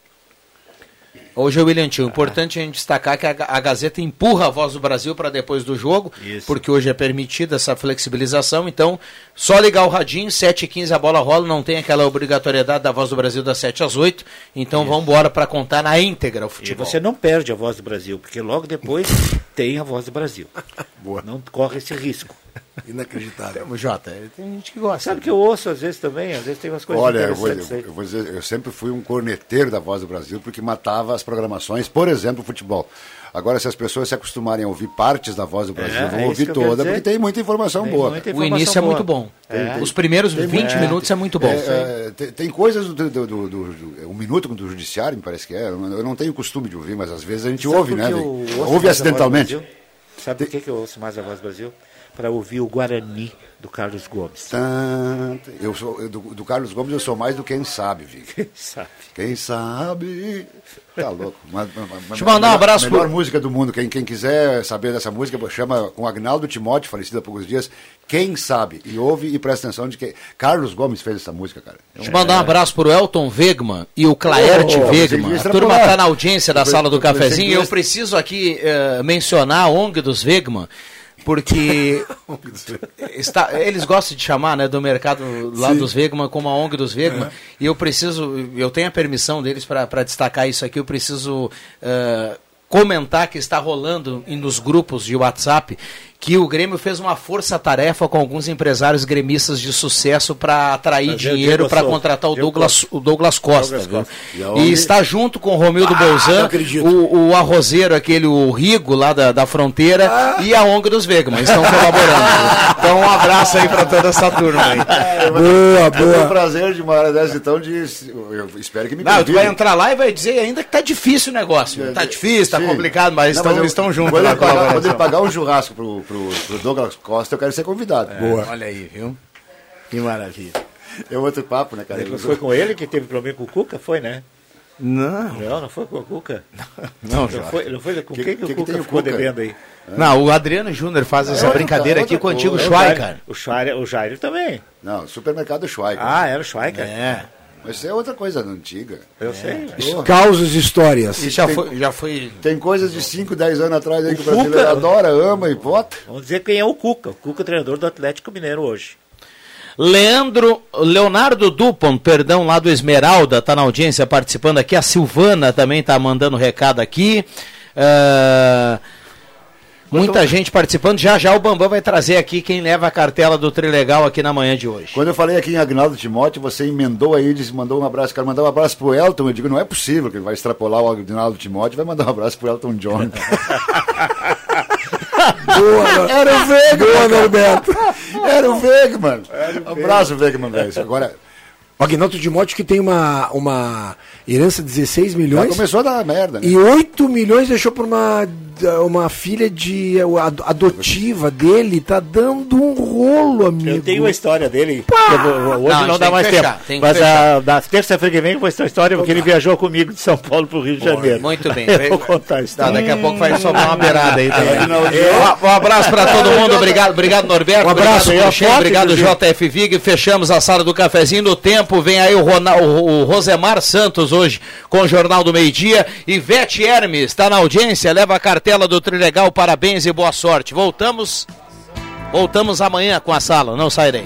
Hoje é o William Tio. Importante a gente destacar que a, a Gazeta empurra a voz do Brasil para depois do jogo, porque hoje é permitida essa flexibilização. Então, só ligar o radinho, 7h15 a bola rola, não tem aquela obrigatoriedade da voz do Brasil das 7 às 8. Então vamos embora para contar na íntegra o E futebol. você não perde a voz do Brasil, porque logo depois [LAUGHS] tem a voz do Brasil. Boa. Não corre esse risco. Inacreditável. Temos, Jota, tem gente que gosta. Sabe que eu ouço às vezes também, às vezes tem umas coisas Olha, eu vou, interessantes aí. eu vou dizer, eu sempre fui um corneteiro da Voz do Brasil porque matava as programações, por exemplo, o futebol. Agora, se as pessoas se acostumarem a ouvir partes da Voz do Brasil, É, vão é ouvir eu toda, porque tem muita informação Tem boa. muita O informação início é boa. muito bom. É. Os primeiros 20 minutos é muito bom. É, é, tem, tem coisas do, do, do, do- do- um minuto do judiciário, me parece que é. Eu não eu tenho costume de ouvir, mas às vezes a gente Sabe ouve, né? eu Ouve acidentalmente. Sabe por que, que eu ouço mais a Voz do Brasil? Para ouvir o Guarani do Carlos Gomes. Tanto. Eu sou, eu- do, do Carlos Gomes eu sou mais do quem sabe, Vic. Quem sabe? Quem sabe. Tá louco. Mas, mas- mas- Deixa eu mandar um abraço A melhor pro- música do mundo. Quem, quem quiser saber dessa música, chama com Agnaldo Timóteo, falecido há poucos dias. Quem sabe? E ouve e presta atenção de que Carlos Gomes fez essa música, cara. Deixa eu mandar um abraço pro Elton Wegman e o Claerte Oh, Wegman. ia A turma está na audiência da Eu sala do cafezinho. Eu preciso aqui eh, mencionar a ONG dos Wegman, porque [LAUGHS] está, eles gostam de chamar né, do mercado lá Sim. dos Wegman como a ONG dos Wegman. É. E eu preciso, eu tenho a permissão deles para destacar isso aqui, eu preciso eh, comentar que está rolando nos grupos de WhatsApp que o Grêmio fez uma força-tarefa com alguns empresários gremistas de sucesso para atrair o dinheiro para Souza. contratar o Douglas, o Douglas Costa. Douglas? Costa. E E, está junto com o Romildo Ah, Bolzan, o, o arrozeiro, aquele, o Rigo lá da, da fronteira Ah. e a ONG dos Vegman. Estão colaborando. então um abraço aí para toda essa turma aí. Boa, Eu tenho boa. o prazer de uma hora dessa, então, de. Eu espero que me Não, tu vai entrar lá e vai dizer ainda que tá difícil o negócio. Tá difícil, tá Sim. complicado, mas Não, estão, eu- estão juntos Quando ele pagar um churrasco pro, pro, pro Douglas Costa, eu quero ser convidado. Boa. Olha aí, viu? Que maravilha. É outro papo, né, cara? Não foi com ele que teve problema com o Cuca? Foi, né? Não. Não, não foi com o Cuca. Não, não foi, não foi com Que- quem que, que o que Cuca ficou Cuca? devendo aí? Não, o Adriano Júnior faz essa É, brincadeira outra aqui com o antigo Schweiker. O Schweiker, o Jair também. Não, supermercado Schweiker. Ah, era o Schweiker. É. Mas isso é outra coisa antiga. Eu sei. Porra. Causos e histórias. E já Tem- foi, já foi. Tem coisas de 5, 10 anos atrás aí que o Cuca- brasileiro adora, ama e bota. Vamos dizer quem é o Cuca. O Cuca, treinador do Atlético Mineiro hoje. Leandro, Leonardo Dupont, perdão, lá do Esmeralda, tá na audiência participando aqui. A Silvana também tá mandando recado aqui. Muita gente participando. Já já o Bambam vai trazer aqui quem leva a cartela do Trilegal aqui na manhã de hoje. Quando eu falei aqui em Agnaldo Timóteo, você emendou aí, disse, mandou um abraço. Quero mandar um abraço pro Elton. Eu digo, não é possível que ele vai extrapolar o Agnaldo Timóteo, vai mandar um abraço pro Elton John. [LAUGHS] Boa, Era o Vegman. Boa, cara. Norberto. Era o Vegman. Abraço, Vegman, velho. Agora, O Agnaldo Timóteo que tem uma, uma herança de 16 já milhões começou a dar merda, né? e 8 milhões deixou por uma, uma filha de ad- adotiva dele. Tá dando um rolo, amigo. Eu tenho a história dele. vou- hoje Não, não, dá mais fechar, tempo. tem Mas fechar. a, na terça-feira que vem eu vou ter a história, porque ele viajou comigo de São Paulo para o Rio de Janeiro. [LAUGHS] Muito bem. Eu vou contar a Tá, história. daqui a pouco vai sobrar uma beirada aí também. É, Um abraço para todo mundo, obrigado, obrigado Norberto, Um abraço, obrigado obrigado. JF Vig, fechamos a sala do cafezinho no tempo, vem aí o- o Rosemar Santos hoje com o Jornal do Meio Dia, Ivete Hermes está na audiência, leva a cartela do Trilegal, parabéns e boa sorte, voltamos, voltamos amanhã com a sala, não sairei.